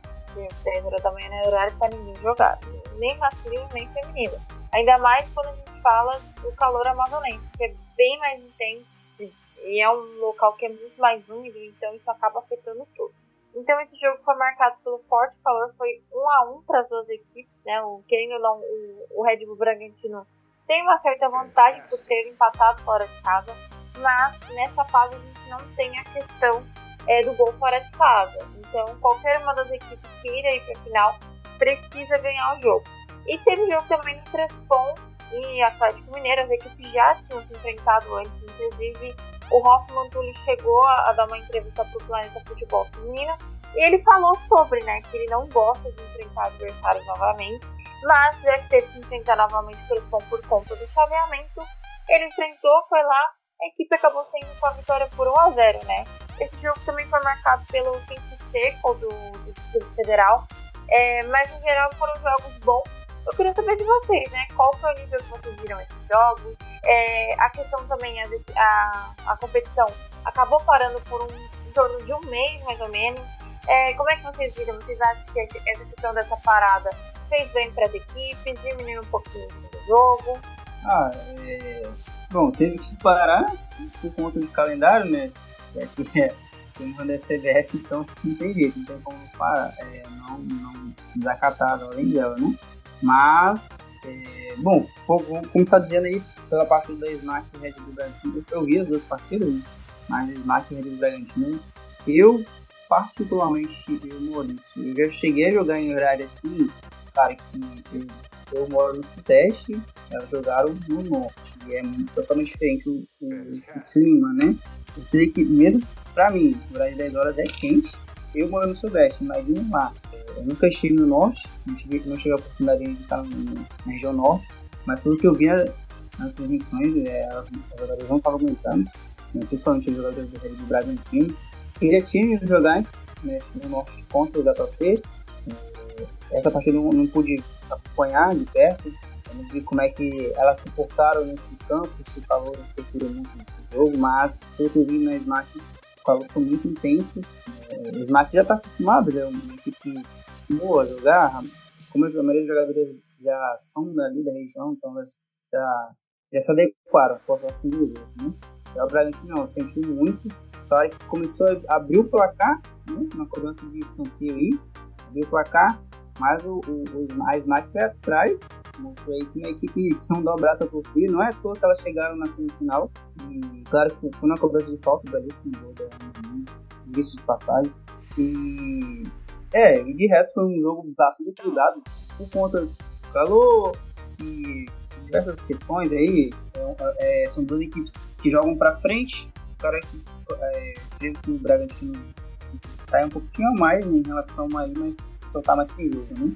Às 10 horas da manhã não era horário para ninguém jogar, nem masculino nem feminino. Ainda mais quando a gente fala do calor amazonense, que é bem mais intenso e é um local que é muito mais úmido, então isso acaba afetando tudo. Então esse jogo foi marcado pelo forte calor, foi um a um para as duas equipes, né? O querendo ou não, o, o Red Bull Bragantino tem uma certa vantagem por ter empatado fora de casa, mas nessa fase a gente não tem a questão é, do gol fora de casa. Então, qualquer uma das equipes que ir para a final precisa ganhar o jogo. E teve jogo também no Crespon e Atlético Mineiro, as equipes já tinham se enfrentado antes, inclusive o Hoffman Tulli chegou a, a, dar uma entrevista para o Planeta Futebol Feminino e ele falou sobre, né, que ele não gosta de enfrentar adversários novamente, mas já que teve que enfrentar novamente o Crespon por conta do chaveamento, ele enfrentou, foi lá, a equipe acabou saindo com a vitória por 1 a 0 né? Esse jogo também foi marcado pelo tempo seco do, do Distrito Federal, é, mas em geral foram jogos bons. Eu queria saber de vocês, né? Qual foi o nível que vocês viram esses jogos? É, a questão também, a, a, a, competição acabou parando por um, em torno de um mês, mais ou menos. É, como é que vocês viram? Vocês acham que essa questão dessa parada fez bem para as equipes, diminuiu um pouquinho do jogo. Ah, é... Bom, teve que parar por conta do calendário, né? É que é, tem uma CBF, então não tem jeito, não tem como parar, é, não, não desacatar a ordem dela, né? Mas, é, bom, vou, vou, começar dizendo aí pela partida da Smack e Red Bull Bragantino. Eu vi as duas partidas, né? mas Smack e Red Bull Bragantino, eu particularmente, eu Maurício, eu já cheguei a jogar em horário assim, cara, que eu, eu moro no Sudeste, elas jogaram no Norte, e é totalmente diferente o, o, o clima, né? Eu sei que mesmo pra mim, o de 10 horas é quente, eu moro no Sudeste, imagina lá. Eu nunca estive no Norte, não tive, não tive a oportunidade de estar na região Norte, mas pelo que eu vi nas transmissões, é, as, as jogadoras não estavam aguentando, né, principalmente os jogadores do Red do Bragantino, que já tinham ido jogar né, no Norte contra o JC. Essa partida eu não, pude acompanhar de perto, eu não vi como é que elas se portaram dentro de campo, se o calor interferiu muito no jogo, mas pelo que eu vi na Smack, o calor foi muito intenso. É, o Smack já está acostumado, é uma equipe boa a jogar, como a maioria dos jogadores já são dali da região, então elas já, já se adequaram, posso assim dizer. Né? o Bragantino não, sentiu muito. Claro que começou a abrir o placar, né, na cobrança de escanteio aí, abriu o placar, mas o, o, a Smack foi atrás, mostrou aí que uma equipe que não dá o braço a torcida, não é à toa que elas chegaram na semifinal, e claro que foi na cobrança de falta, belíssimo gol da de de passagem, e é, e de resto foi um jogo bastante equilibrado, por conta do calor e diversas questões aí. É, é, são duas equipes que jogam para frente. O cara que é, que o Bragantino sai um pouquinho a mais né, em relação aí, mas soltar mais pro jogo, né?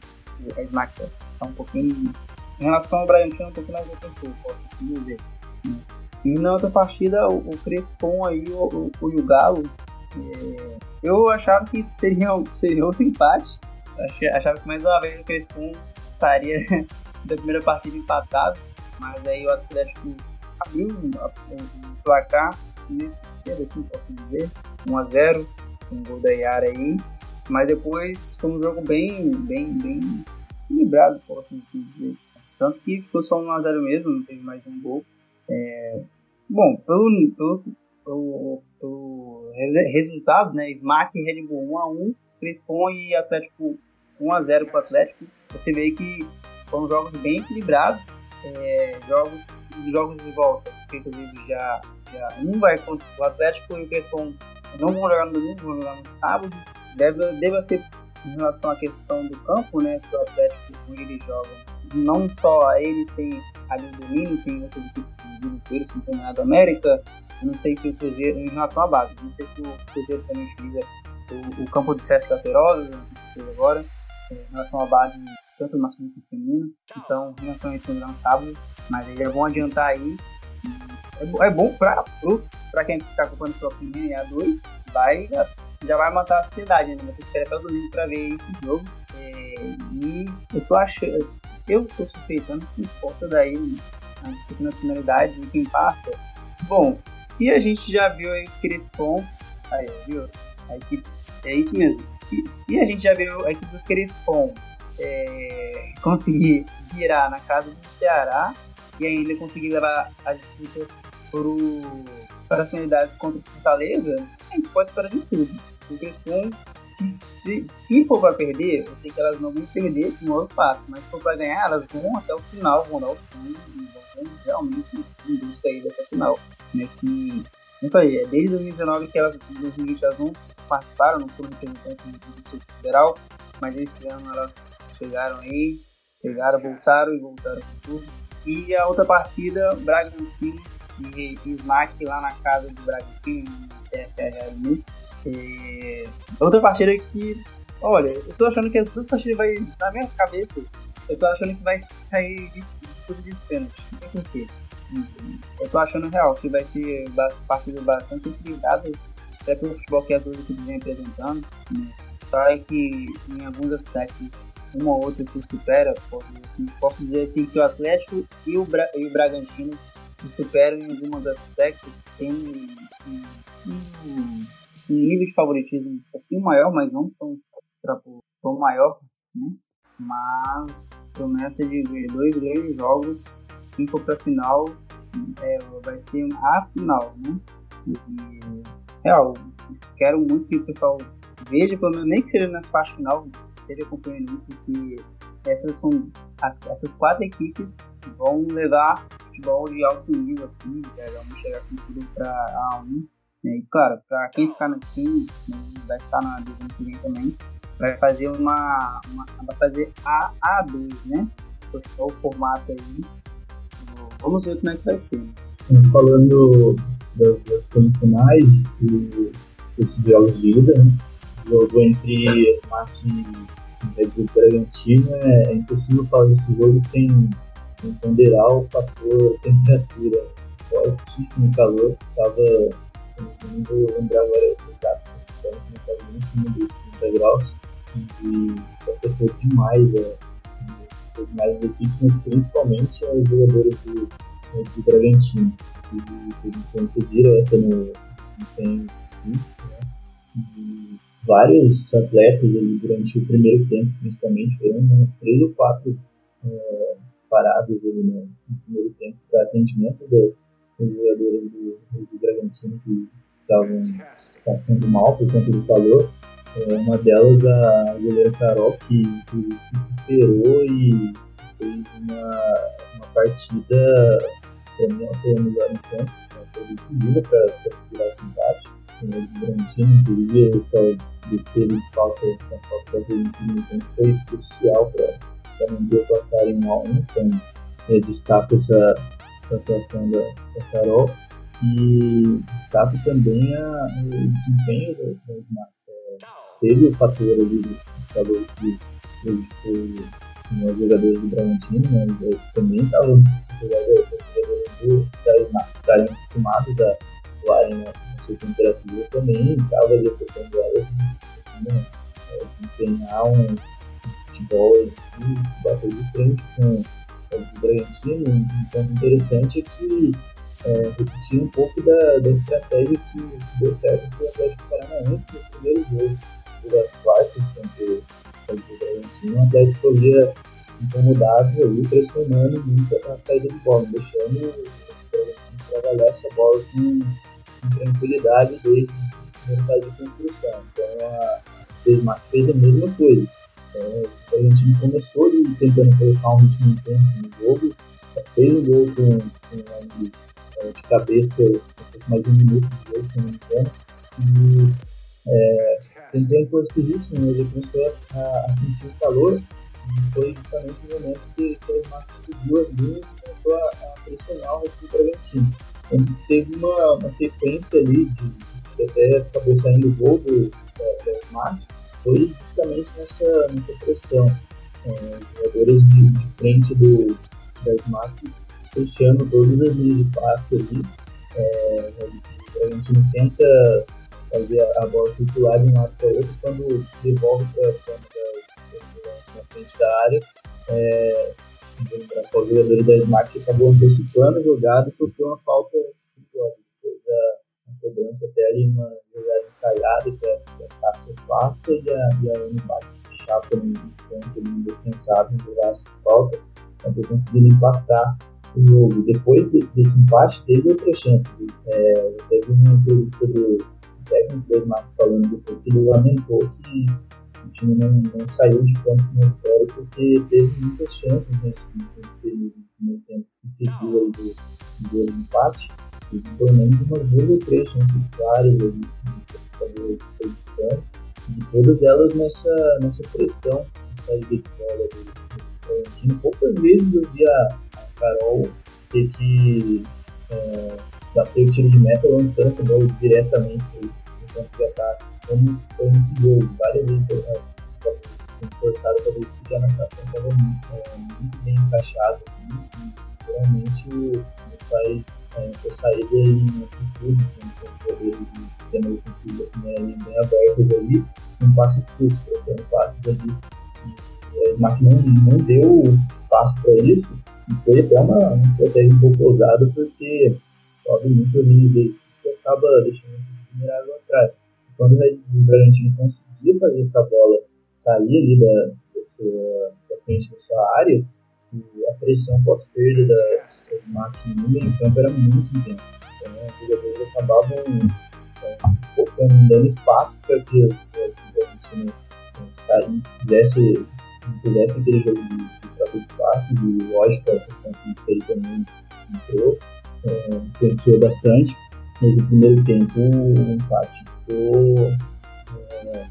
A Smack tá um pouquinho. Em relação ao Bragantino, um pouquinho mais defensivo, pode assim dizer. Né? E na outra partida, o, o Crespon aí, o, o, o Galo, é, eu achava que teria, seria outro empate. Achava que mais uma vez o Crespon estaria da primeira partida empatado, mas aí o Atlético abriu o placar meio cedo, assim, posso dizer, 1x0, um gol da Yara aí, mas depois foi um jogo bem, bem, bem equilibrado, posso assim dizer. Tanto que ficou só 1x0 mesmo, não teve mais um gol. É... Bom, pelo, pelo, pelo, pelo resultados, né, Smack e Red Bull 1x1, Crespon e Atlético 1x0 para o Atlético, você vê que foram jogos bem equilibrados, é, jogos, jogos de volta, que inclusive já, já um vai contra o Atlético e o Crespon não vão jogar no domingo, vão jogar no sábado. Deve, deve ser em relação à questão do campo, né? Que o Atlético, onde eles jogam, não só eles têm ali o domínio, tem outras equipes que dividem com eles, como tem a América. Não sei se o Cruzeiro, em relação à base, não sei se o Cruzeiro também utiliza o, o campo do Sesc Laterosa, não sei agora, é, em relação à base tanto masculino quanto feminino. Então, em relação a isso, no sábado, mas é bom adiantar aí. É, é bom para para quem está acompanhando o próprio e A2, vai, já, já vai matar a ansiedade, né? Vai ter que esperar até domingo para ver esse jogo. É, e eu tô achando, eu tô suspeitando que possa daí nas nas finalidades e quem passa. Bom, se a gente já viu aí o Crespon, aí, viu? A equipe, é isso mesmo. Se, se a gente já viu a equipe do Crespon é, conseguir virar na casa do Ceará e ainda conseguir levar a disputa pro, para as finalidades contra o Fortaleza, a gente pode esperar de tudo. O Crespon, se, se for para perder, eu sei que elas não vão perder de modo fácil, mas se for para ganhar, elas vão até o final, vão dar o sangue e vão realmente em busca aí dessa final. Né, que, como falei, é desde 2019 que elas, em 2020 elas não participaram, não foram representantes do Distrito Federal, mas esse ano elas chegaram aí, chegaram, voltaram e voltaram com tudo. E a outra partida, Bragantino e, e Smack lá na casa do Bragantino, no CFR é, outra partida que, olha, eu tô achando que as duas partidas vai, na minha cabeça, eu tô achando que vai sair de disputa de pênaltis, não sei porquê. Eu tô achando real que vai ser partidas bastante equilibradas, até pelo futebol que as duas equipes vêm apresentando. Né? Claro que em alguns aspectos uma ou outra se supera, posso dizer assim, posso dizer assim que o Atlético e o, Bra e o Bragantino se superam em alguns aspectos, tem um, um, um, nível de favoritismo um pouquinho maior, mas não tão, tão maior, né? mas promessa de ver dois grandes jogos, quem for para final é, vai ser a final, né? E, real, quero muito que o pessoal veja, pelo menos nem que seja nessa faixa final, esteja acompanhando, porque essas são as, essas quatro equipes vão levar futebol de alto nível, assim, vamos chegar com tudo para A1. Né? E claro, para quem ficar no time, né, vai estar na divisão também, vai fazer uma, uma vai fazer a A2, né? É o formato aí. Vamos ver como é que vai ser. Falando das, das semifinais e esses jogos de ida, né? Jogo entre as Red Bull Bragantino, é, é impossível falar desse jogo sem, sem ponderar o fator temperatura. Fortíssimo calor, estava tentando lembrar agora exato, estava em cima dos 30 graus e afetou demais as demais equipes, mas principalmente os jogadores do, do Bragantino, que teve influência direta no desempenho né? E, vários atletas ali durante o primeiro tempo, principalmente, foram umas três ou quatro é, paradas ali no, no, primeiro tempo para atendimento dos, dos jogadores do, do Bragantino que estavam passando mal por conta do calor. É, uma delas, a goleira Carol, que, que se superou e fez uma, uma partida, para mim, foi a melhor em campo, foi decisiva para segurar esse empate. O Bragantino, inclusive, de ter falta da falta de então foi crucial para manter o placar em 1 a 1 então é, destaca essa, essa atuação da, da, Carol e destaca também a, o desempenho da, da Smart é, teve o fator ali do calor que prejudicou os jogadores do Bragantino, mas é, também estavam os jogadores da Smart estarem acostumados a voarem na, sua temperatura também estava ali afetando elas né, é, desempenhar um futebol e bater de frente com o Bragantino. Um ponto interessante é que é, repetir um pouco da, da estratégia que deu certo para o Atlético Paranaense no primeiro jogo das quartas contra o Bragantino. O Atlético havia incomodado ali, pressionando muito a saída de bola, deixando o Bragantino trabalhar essa bola com, com tranquilidade desde vontade de construção. Então a Desmar fez a mesma coisa. Então, a gente começou tentando colocar um ritmo intenso no jogo, fez um gol com, com de, é, de cabeça, mais de um minuto de jogo, se não me engano, e é, tentou impor esse ritmo, ele começou a, a, sentir o calor, foi justamente o momento que, o Desmar subiu e começou a, a pressionar o Rio Bragantino. Teve uma, uma sequência ali de que até acabou saindo o gol do, da, da Smart, foi justamente nessa, nessa pressão. É, jogadores de, de, frente do, da Smart fechando todas as linhas de passe ali. É, a gente não tenta fazer a, a bola circular de um lado para o outro quando devolve para na frente da área. É, o jogador da Smart acabou antecipando a jogada e sofreu uma falta cobrança até ali uma jogada ensaiada que a Cássia passa e a, e a Ana bate de chapa no canto, no defensado, no braço de falta, para ter conseguido empatar o jogo. Depois de, desse empate, teve outras chances. É, teve uma entrevista do técnico do Marco falando depois que ele lamentou que o time não, não saiu de campo no vitória porque teve muitas chances nesse, nesse período, no tempo que se seguiu do, do empate e pelo menos umas duas ou três chances claras de fazer disposição, e todas elas nessa, nessa pressão de saída de bola do Valentino. Poucas vezes eu vi a, a Carol ter que é, bater o tiro de meta lançando essa bola diretamente no campo de ataque, como foi nesse jogo. Várias vezes eu forçado para ver que a marcação estava é, muito bem encaixada e realmente faz essa saída em atitude, com poderes de sistema defensivo né, bem abertos ali, um passe expulso, trocando passes ali. E a Smack não, não deu espaço para isso, e foi até uma, estratégia um pouco ousada, porque sobe muito ali dele, que acaba deixando o vulnerável atrás. Quando o Bragantino conseguia fazer essa bola sair ali da, da, sua, da frente da sua área, a pressão pós-perda das máquinas no meio campo era muito intensa. Então, os jogadores acabavam é, focando, dando espaço para que a gente né, fizesse, fizesse aquele jogo de, de troca de passes, e lógico, a questão que ele também entrou, é, bastante, mas no primeiro tempo o empate ficou é,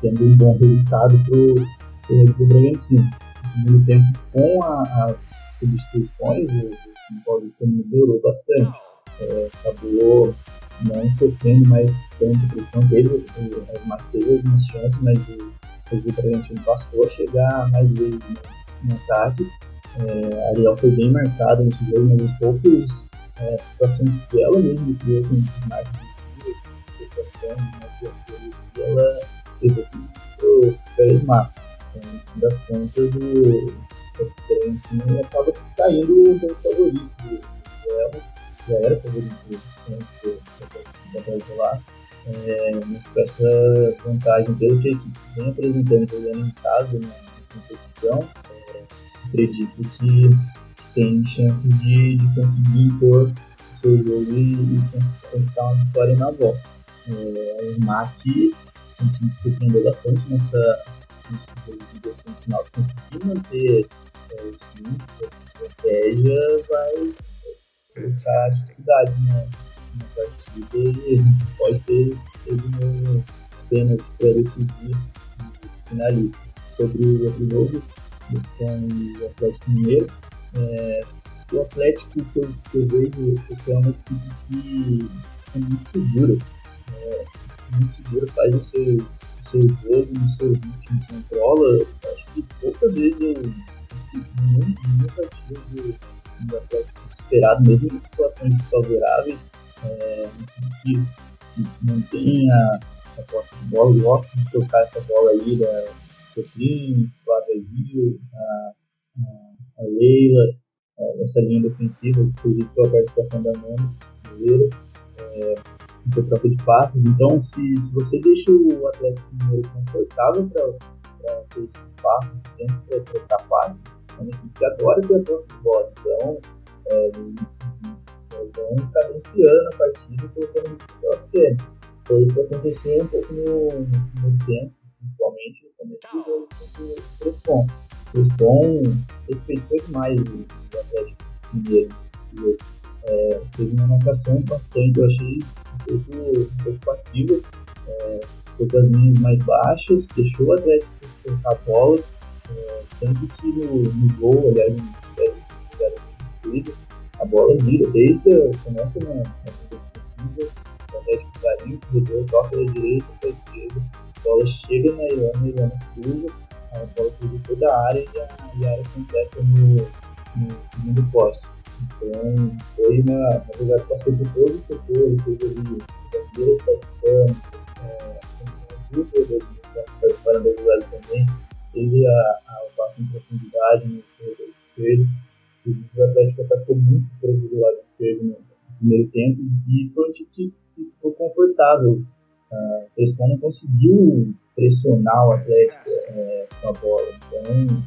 sendo um bom resultado para o Bragantino. No segundo tempo, com a, as substituições, o, o Paulista melhorou bastante. É, acabou não sofrendo mais tanta pressão dele, teve algumas chances, mas o, o Bragantino passou a chegar mais vezes no, no ataque. É, Ariel foi bem marcado nesse jogo, mas aos poucos é, situações que ela mesma criou com de situações, né, ela teve aqui para esmar. Então, no fim das contas, o Bragantino acaba saindo como favorito dela, já era favorito antes da volta lá. É, mas com essa vantagem pelo que a equipe vem apresentando jogando em casa na competição, acredito que tem chances de, de conseguir impor o seu jogo e, e conquistar uma vitória na volta. É, o MAC é um time que surpreendeu bastante nessa, nesse decisão final. Se conseguir manter é, o time, a estratégia vai colocar dificuldade né, na partida e a gente pode ter ele pênalti para decidir os finalistas. Sobre o outro jogo, com o Atlético Mineiro. É, o Atlético que eu, que eu vejo é uma equipe que é muito segura. É, muito segura, faz o seu, o seu jogo, no seu ritmo, controla. Acho que poucas vezes eu muito, nunca tive um Atlético desesperado, mesmo em situações desfavoráveis. É, que mantém a, a posse de bola, gosta de tocar essa bola aí da Sofrim, Flávia Gil, a, a, a Leila, a, essa linha defensiva, inclusive com a participação da Nani Mineiro, é, com troca de passes. Então, se, se você deixa o Atlético Mineiro confortável para ter esses passos, tempo para trocar passes, é uma equipe que adora ter a posse de bola. Então, é, eles vão cadenciando a partida colocando o que elas querem. Foi o que aconteceu um pouco no, no primeiro tempo principalmente no começo do jogo contra o Crespon. O Crespon respeitou demais o Atlético Mineiro. É, teve uma marcação bastante, eu achei pouco, um pouco passiva, é, com as linhas mais baixas, deixou o Atlético colocar a bola, é, tanto que no, no gol, aliás, a bola vira desde começa na, na defensiva, o Atlético vai limpo, toca da direita para a esquerda, bola chega na Ilana, a Ilana cruza, a bola cruza toda a área e a, e a área completa no, no segundo poste. Então, foi uma, uma jogada que passou por todos os setores, teve ali brasileiros participando, é, participaram da jogada também, teve a, a passe em profundidade no corredor esquerdo, o Atlético atacou muito pelo lado esquerdo no primeiro tempo. E foi um time que ficou confortável Uh, eles não conseguiu pressionar o Atlético é, com a bola. Então,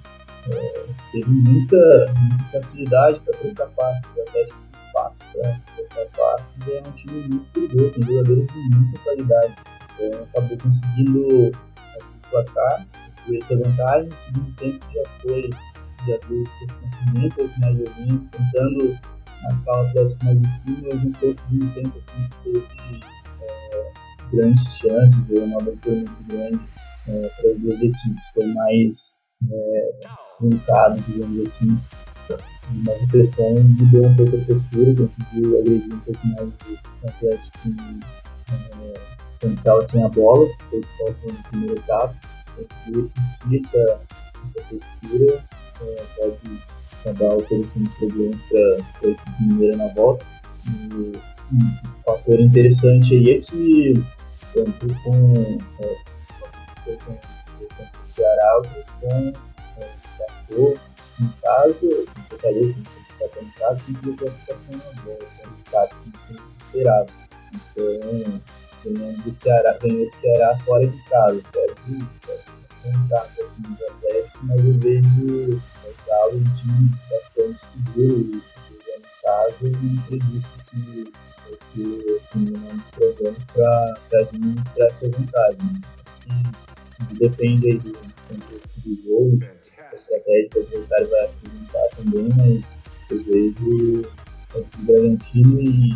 teve muita, muita facilidade para trocar passes. O Atlético fácil para trocar passes. É um time muito perigoso, tem jogadores de muita qualidade. Então, acabou conseguindo placar, construir essa vantagem. No segundo tempo já foi, já deu um um pouco mais joguinhos, tentando marcar o Atlético mais em cima, mas não foi o segundo tempo assim, que teve grandes chances, uma abertura muito grande é, para as duas equipes. Foi mais é, truncado, digamos assim. Mas o Crespon mudou um pouco a postura, conseguiu agredir um pouco mais o Atlético é, quando estava sem a bola, foi que faltou no primeiro etapa. Conseguiu repetir essa, essa postura, é, pode acabar oferecendo problemas para a equipe mineira na volta. E, um fator interessante aí é que tanto com, é, com, Ceará, outros com é, Cachorro, em casa, em Fortaleza, que está em casa, tem que classificação na bola, é um resultado que não esperado. Então, ganhando do Ceará, ganhou do Ceará fora de casa, fora de, contato assim, do Atlético, mas eu vejo o Galo um time bastante seguro jogando em casa e não acredito que que assim, nós provamos para administrar essa vantagem. Né? Depende aí do jogo, a estratégia que o adversário vai apresentar também, mas eu vejo o Bragantino e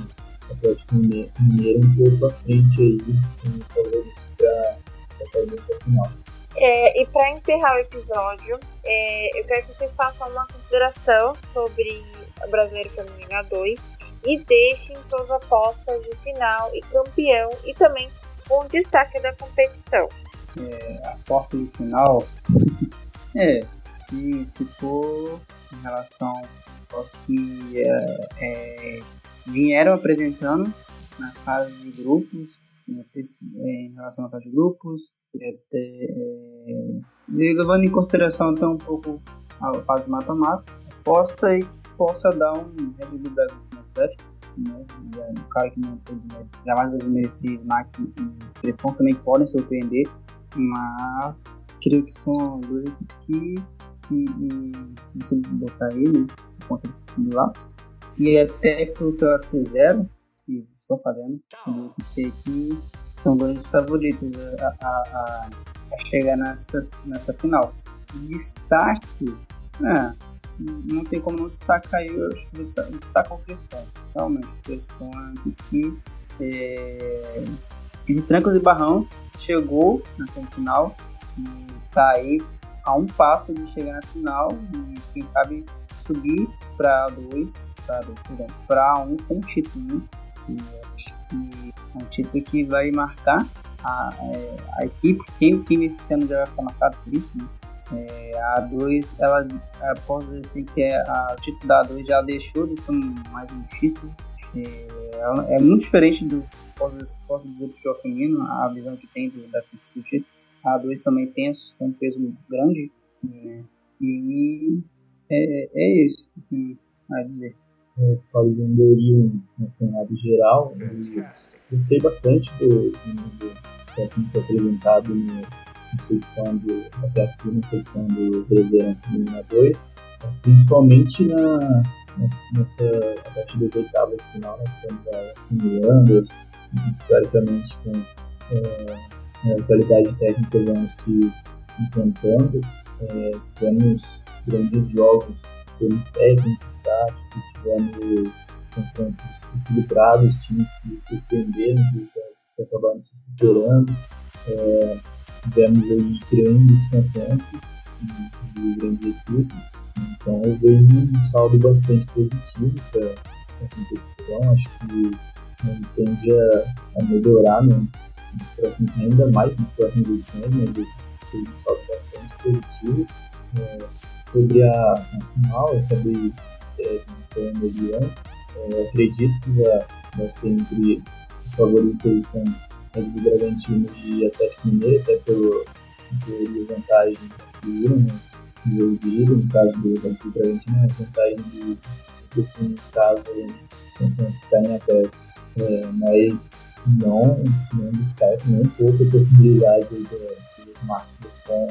o Atlético Mineiro um pouco à frente aí, como favorito para essa final. É, e para encerrar o episódio, é, eu quero que vocês façam uma consideração sobre o Brasileiro Feminino 2 e deixem suas apostas de final e campeão e também um destaque da competição. É, a porta final, é, se, se for em relação ao que é, é, vieram apresentando na fase de grupos, né, é, em relação à fase de grupos, é, levando em consideração até um pouco a fase mata-mata, aposta que possa dar um credibilidade Atlético, né? Um cara que não foi jamais vai merecer smack e eles também podem surpreender, mas creio que são duas equipes que, que se você botar aí, né, conta do lápis, e até pelo que elas fizeram, que estão fazendo, eu sei que são dois favoritos a, a, a, chegar nessa, nessa final. Destaque, é, não tem como não destacar eu acho que destacar o Crespon. Realmente, o Crespon é que é, de trancos e barrão chegou na semifinal e tá aí a um passo de chegar na final e quem sabe subir para dois, para um com título. Né? E é um título que vai marcar a, é, a equipe. Quem, quem esse ano já vai ficar marcado por isso, né? É, a A2, ela, posso dizer assim que é, o título da A2 já deixou de ser mais um título. É, é muito diferente do posso, posso dizer do futebol feminino, a visão que tem do, da do título. A A2 também tem, tem um peso grande. Né? E é, é isso que a dizer. É, falando aí um, um cenário geral, gostei bastante do, do, do, do apresentado no secção do, até aqui na secção do Brasileirão Feminina 2, principalmente na, nessa, a partir das oitavas de final, nós estamos acumulando, historicamente com é, a qualidade técnica vão se enfrentando, é, tivemos grandes jogos, tivemos técnicos, táticos, tivemos confrontos equilibrados, times que surpreenderam, que, que acabaram se superando. É, tivemos grandes confrontos de grandes equipes, então eu vejo um saldo bastante positivo para a competição, acho que tende a, a melhorar no, no ainda mais nas próximas edições, mas eu vejo um saldo bastante positivo. É, sobre a, a final, eu acabei é, falando ali antes, é, acredito que vai, vai ser entre os favoritos edição Red Bull Bragantino e Atlético Mineiro, até pelo, pelo vantagem que viram né, no caso do Bull Bragantino, a vantagem do, do time caso ficarem abertos. É, mas não, não descarto nem um pouco a possibilidade dos Marcos com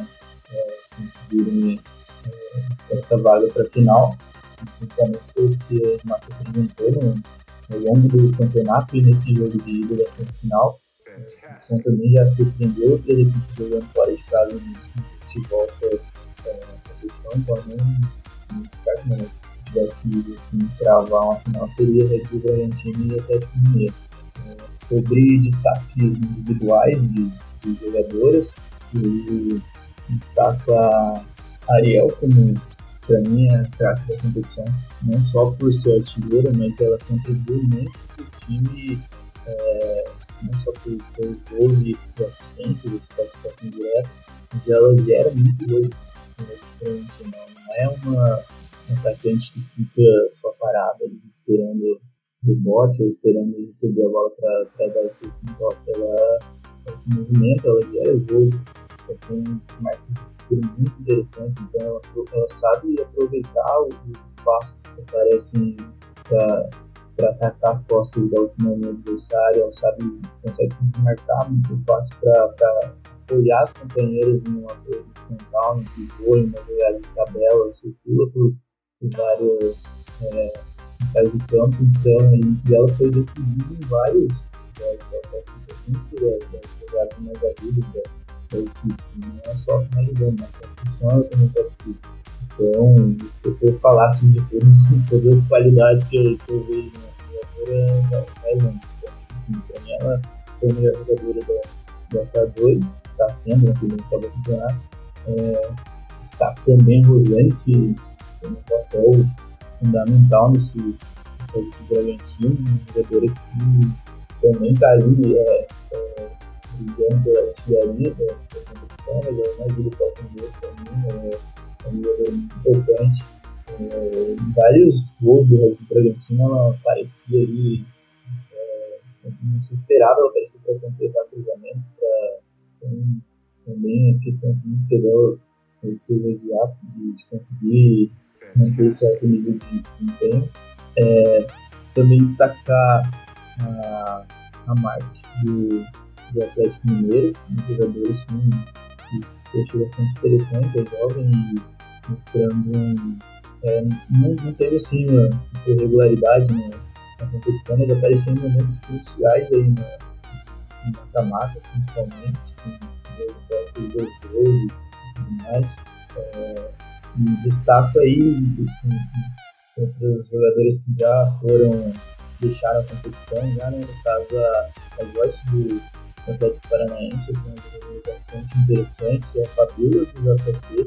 é, conseguirem é, essa vaga para a final, principalmente porque os Marcos no, ao longo do campeonato e nesse jogo de ida da semifinal então também já surpreendeu ter equipe jogando fora de casa de volta é, competição, então não, não descarto não. Se tivesse que assim, travar uma final seria Red Bull Bragantino e Atlético Mineiro. É, sobre destaques individuais de, de jogadoras, eu destaco a Ariel como para mim é a craque da competição, não só por ser artilheira, mas ela contribui muito para o time é, não só por, por gols e por assistência, de participação direta, mas ela gera muito gol né, não, não é uma atacante que fica só parada ali esperando o bote ou esperando receber a bola para dar o seu toque. Ela, ela se movimenta, ela gera gol, ela tem marcas muito interessantes, então ela, ela sabe aproveitar os espaços que aparecem para atacar as costas da última adversária, ela sabe, consegue se desmarcar muito fácil para apoiar as companheiras em uma coisa frontal, no pivô, em uma jogada de tabela, circula por, por várias é, de campo, então e ela foi decidida em vários das jogadas mais agudas da, equipe, não é só finalizando, mas a função também participa. Então, se eu for falar aqui de tudo, todas as qualidades que eu, que eu vejo na jogadora, vai longe. Então, ela foi a melhor jogadora da, dessa 2, está sendo na primeira etapa do campeonato. É, está também Rosane, que um papel fundamental nesse, nesse Bragantino, uma jogadora que também está ali é, é, brigando pela artilharia da, competição, mas ela não ajuda só com Deus também, é, é um jogador muito importante. É, vários gols do Red Bragantino ela aparecia ali, é, não se esperava ela aparecer para completar cruzamento, para também a questão física dela ser imediato, de, de conseguir manter certo nível de desempenho. É, também destacar a, a Marques do, do Atlético Mineiro, um jogador assim, que eu achei bastante interessante, é jovem e mostrando um, é, não, não teve assim uma irregularidade na, na competição, mas apareceu em momentos cruciais aí na, mata-mata, principalmente, com dois gols e tudo mais. É, e destaco aí outros jogadores que já foram deixaram a competição, já, né? no caso a, a Joyce do Atlético Paranaense, que é um jogador bastante interessante, a Fabíola do JC,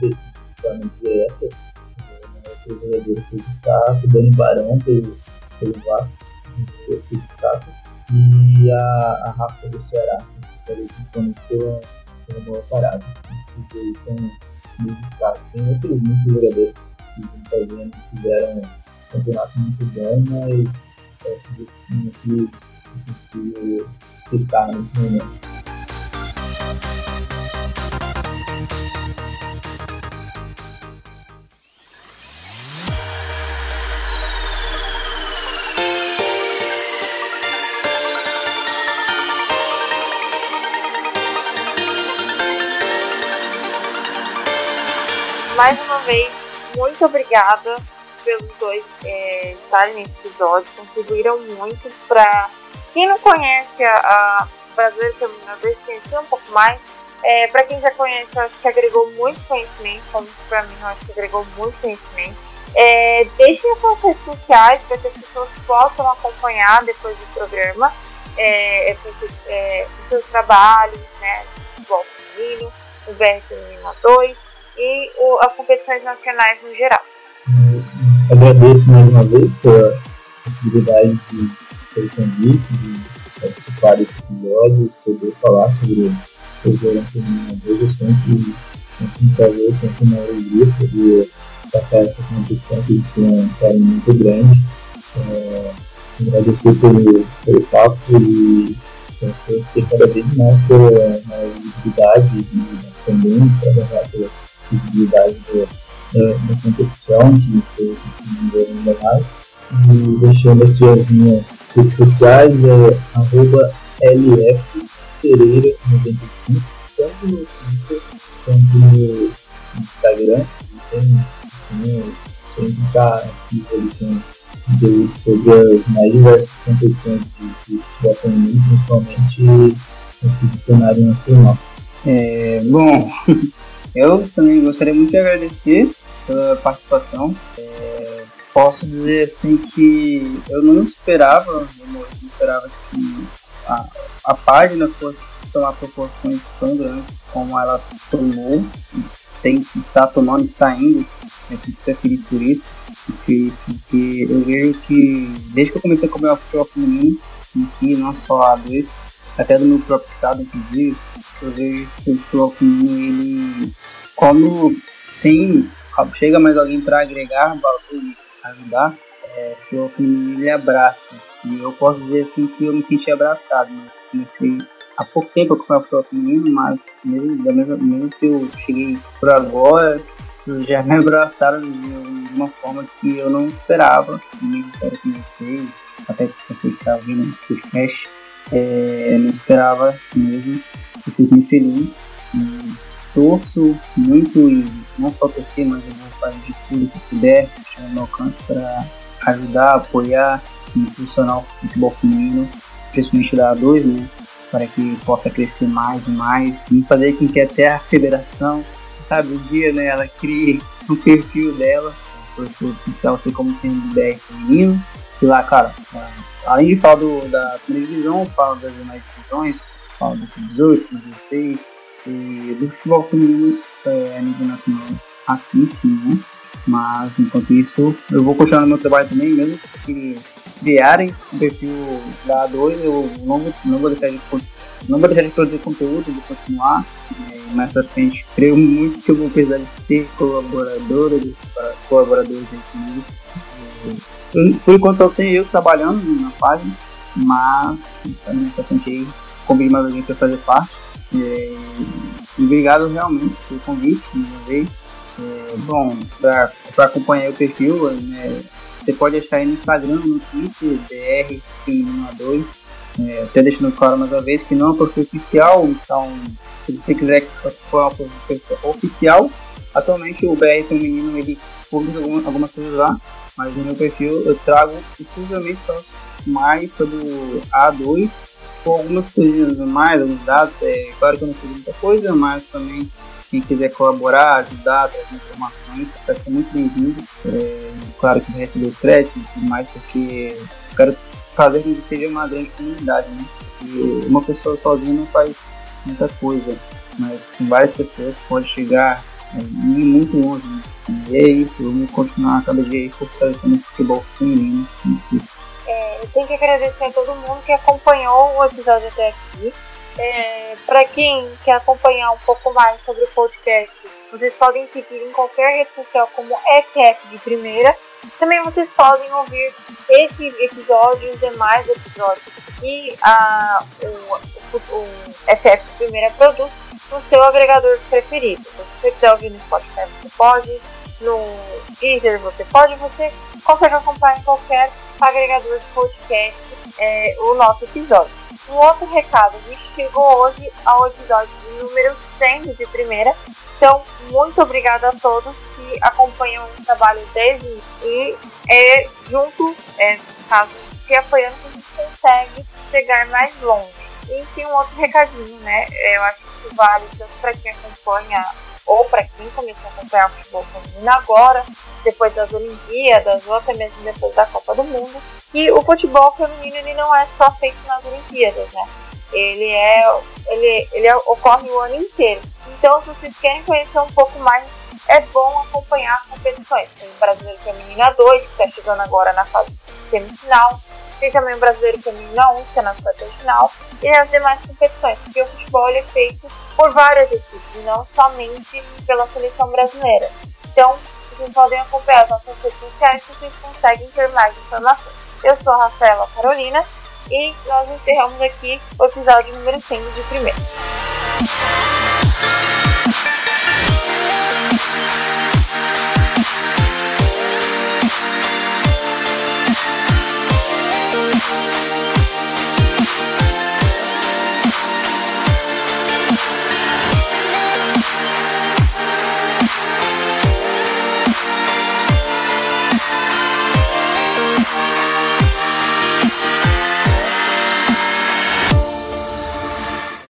que principalmente direta, outro jogador que eu destaco, Dani Barão pelo, pelo Vasco, que e a, a Rafa do Ceará, que principalmente pela boa parada porque eles são muito destaques. Tem outros muitos jogadores que fazendo, fizeram um campeonato muito bom, mas é que eu consigo citar nesse momento. Mais uma vez, muito obrigada pelos dois é, estarem nesse episódio, contribuíram muito para quem não conhece a, a Brasileiro Caminhadores conhecer um pouco mais. É, para quem já conhece, eu acho que agregou muito conhecimento, como para mim, eu acho que agregou muito conhecimento. É, deixem as suas redes sociais para que as pessoas possam acompanhar depois do programa é, é, seus trabalhos, né? Futebol feminino, o BR Feminino 2 e o, as competições nacionais no geral. Agradeço mais uma vez pela possibilidade de ter convite, de participar desse episódio, poder falar sobre o Verão Feminino Eu sempre, sempre um prazer, sempre uma alegria poder passar essa competição que tem um carinho muito grande. É, agradecer pelo, pelo papo e conhecer cada vez mais pela visibilidade e também trabalhar pela visibilidade da, da, competição, que foi ainda mais. E deixando aqui as minhas redes sociais, é arroba LF Pereira 95, tanto no Twitter quanto no Instagram. Tem, tem, sempre está aqui com conteúdo sobre as mais diversas competições de, futebol principalmente no cenário nacional. É, bom, Eu também gostaria muito de agradecer pela participação. É, posso dizer assim que eu não esperava, eu não esperava que a, a página fosse tomar proporções tão grandes como ela tomou, tem, está tomando, está indo. Eu fico até feliz por isso, feliz porque eu vejo que desde que eu comecei a comer o futebol feminino em si, não só a dois, até do meu próprio estado, inclusive, eu vejo que o feminino, ele, quando tem, chega mais alguém para agregar e ajudar, é, o feminino ele abraça. E eu posso dizer assim que eu me senti abraçado. Né? Comecei há pouco tempo a acompanhar o feminino, mas mesmo, da mesma, mesmo que eu cheguei por agora, já me abraçaram de uma forma que eu não esperava, sendo sincero com vocês, até que você que está ouvindo podcast. É, eu não esperava mesmo. Eu fico muito feliz e torço muito e não só torcer, mas eu vou fazer tudo que puder, no meu alcance para ajudar, apoiar e impulsionar o futebol feminino, principalmente da A2, né? Para que possa crescer mais e mais e fazer com que até a federação, sabe, um dia né, ela crie um perfil dela, porque oficial assim como tem o BR feminino, e lá, cara, além de falar do, da primeira divisão, fala das demais divisões, fala do 18, do 16, e do futebol feminino é, a nível nacional assim, né? Mas enquanto isso, eu vou continuar no meu trabalho também, mesmo se criarem um perfil da A2, eu não vou, não vou deixar de não vou deixar de produzir conteúdo, vou continuar. É, mais pra frente, creio muito que eu vou precisar de ter colaboradores, colaboradores. É, por enquanto só tenho eu trabalhando na página, mas mais pra frente aí, convido mais alguém para fazer parte. É, e obrigado realmente pelo convite, mais uma vez. É, bom, para acompanhar o perfil, né, você pode achar aí no Instagram, no Twitter, BR 2 é, até deixando claro mais uma vez que não é um perfil oficial, então se você quiser for um perfil oficial, atualmente o BR Feminino ele publica algumas coisas lá, mas no meu perfil eu trago exclusivamente só mais sobre o A2 com algumas coisinhas mais, alguns dados. É claro que eu não sei muita coisa, mas também quem quiser colaborar, ajudar, trazer informações, vai ser muito bem-vindo. É, claro que vai receber os créditos e tudo mais, porque eu quero fazer com que seja uma grande comunidade, né? E uma pessoa sozinha não faz muita coisa, mas com várias pessoas pode chegar é, muito longe. Né? E é isso, vamos continuar cada dia fortalecendo o futebol feminino em si. É, eu tenho que agradecer a todo mundo que acompanhou o episódio até aqui. É, para quem quer acompanhar um pouco mais sobre o podcast, vocês podem seguir em qualquer rede social como FF de Primeira. Também vocês podem ouvir esse episódio e os demais episódios que a, o, o, o FF de Primeira produz no seu agregador preferido. Se você quiser ouvir no Spotify, você pode. No Deezer, você pode. Você consegue acompanhar em qualquer agregador de podcast é, o nosso episódio. Um outro recado, a gente chegou hoje ao episódio número 100 de primeira, então muito obrigada a todos que acompanham o trabalho desde e é, junto, é, caso, se apoiando que a gente consegue chegar mais longe. E tem um outro recadinho, né? Eu acho que vale tanto para quem acompanha ou para quem começou a acompanhar o futebol feminino agora, depois das Olimpíadas, ou até mesmo depois da Copa do Mundo, que o futebol feminino ele não é só feito nas Olimpíadas, né? Ele é, ele, ele ocorre o ano inteiro. Então, se vocês querem conhecer um pouco mais, é bom acompanhar as competições. Tem o Brasileiro Feminino 2, que está chegando agora na fase semifinal. Tem também o Brasileiro Feminino 1, que é na quarta final. E as demais competições, porque o futebol é feito por várias equipes, e não somente pela seleção brasileira. Então, vocês podem acompanhar as nossas redes sociais que vocês conseguem ter mais informações. Eu sou a Rafaela Carolina e nós encerramos aqui o episódio número 100 de primeiro.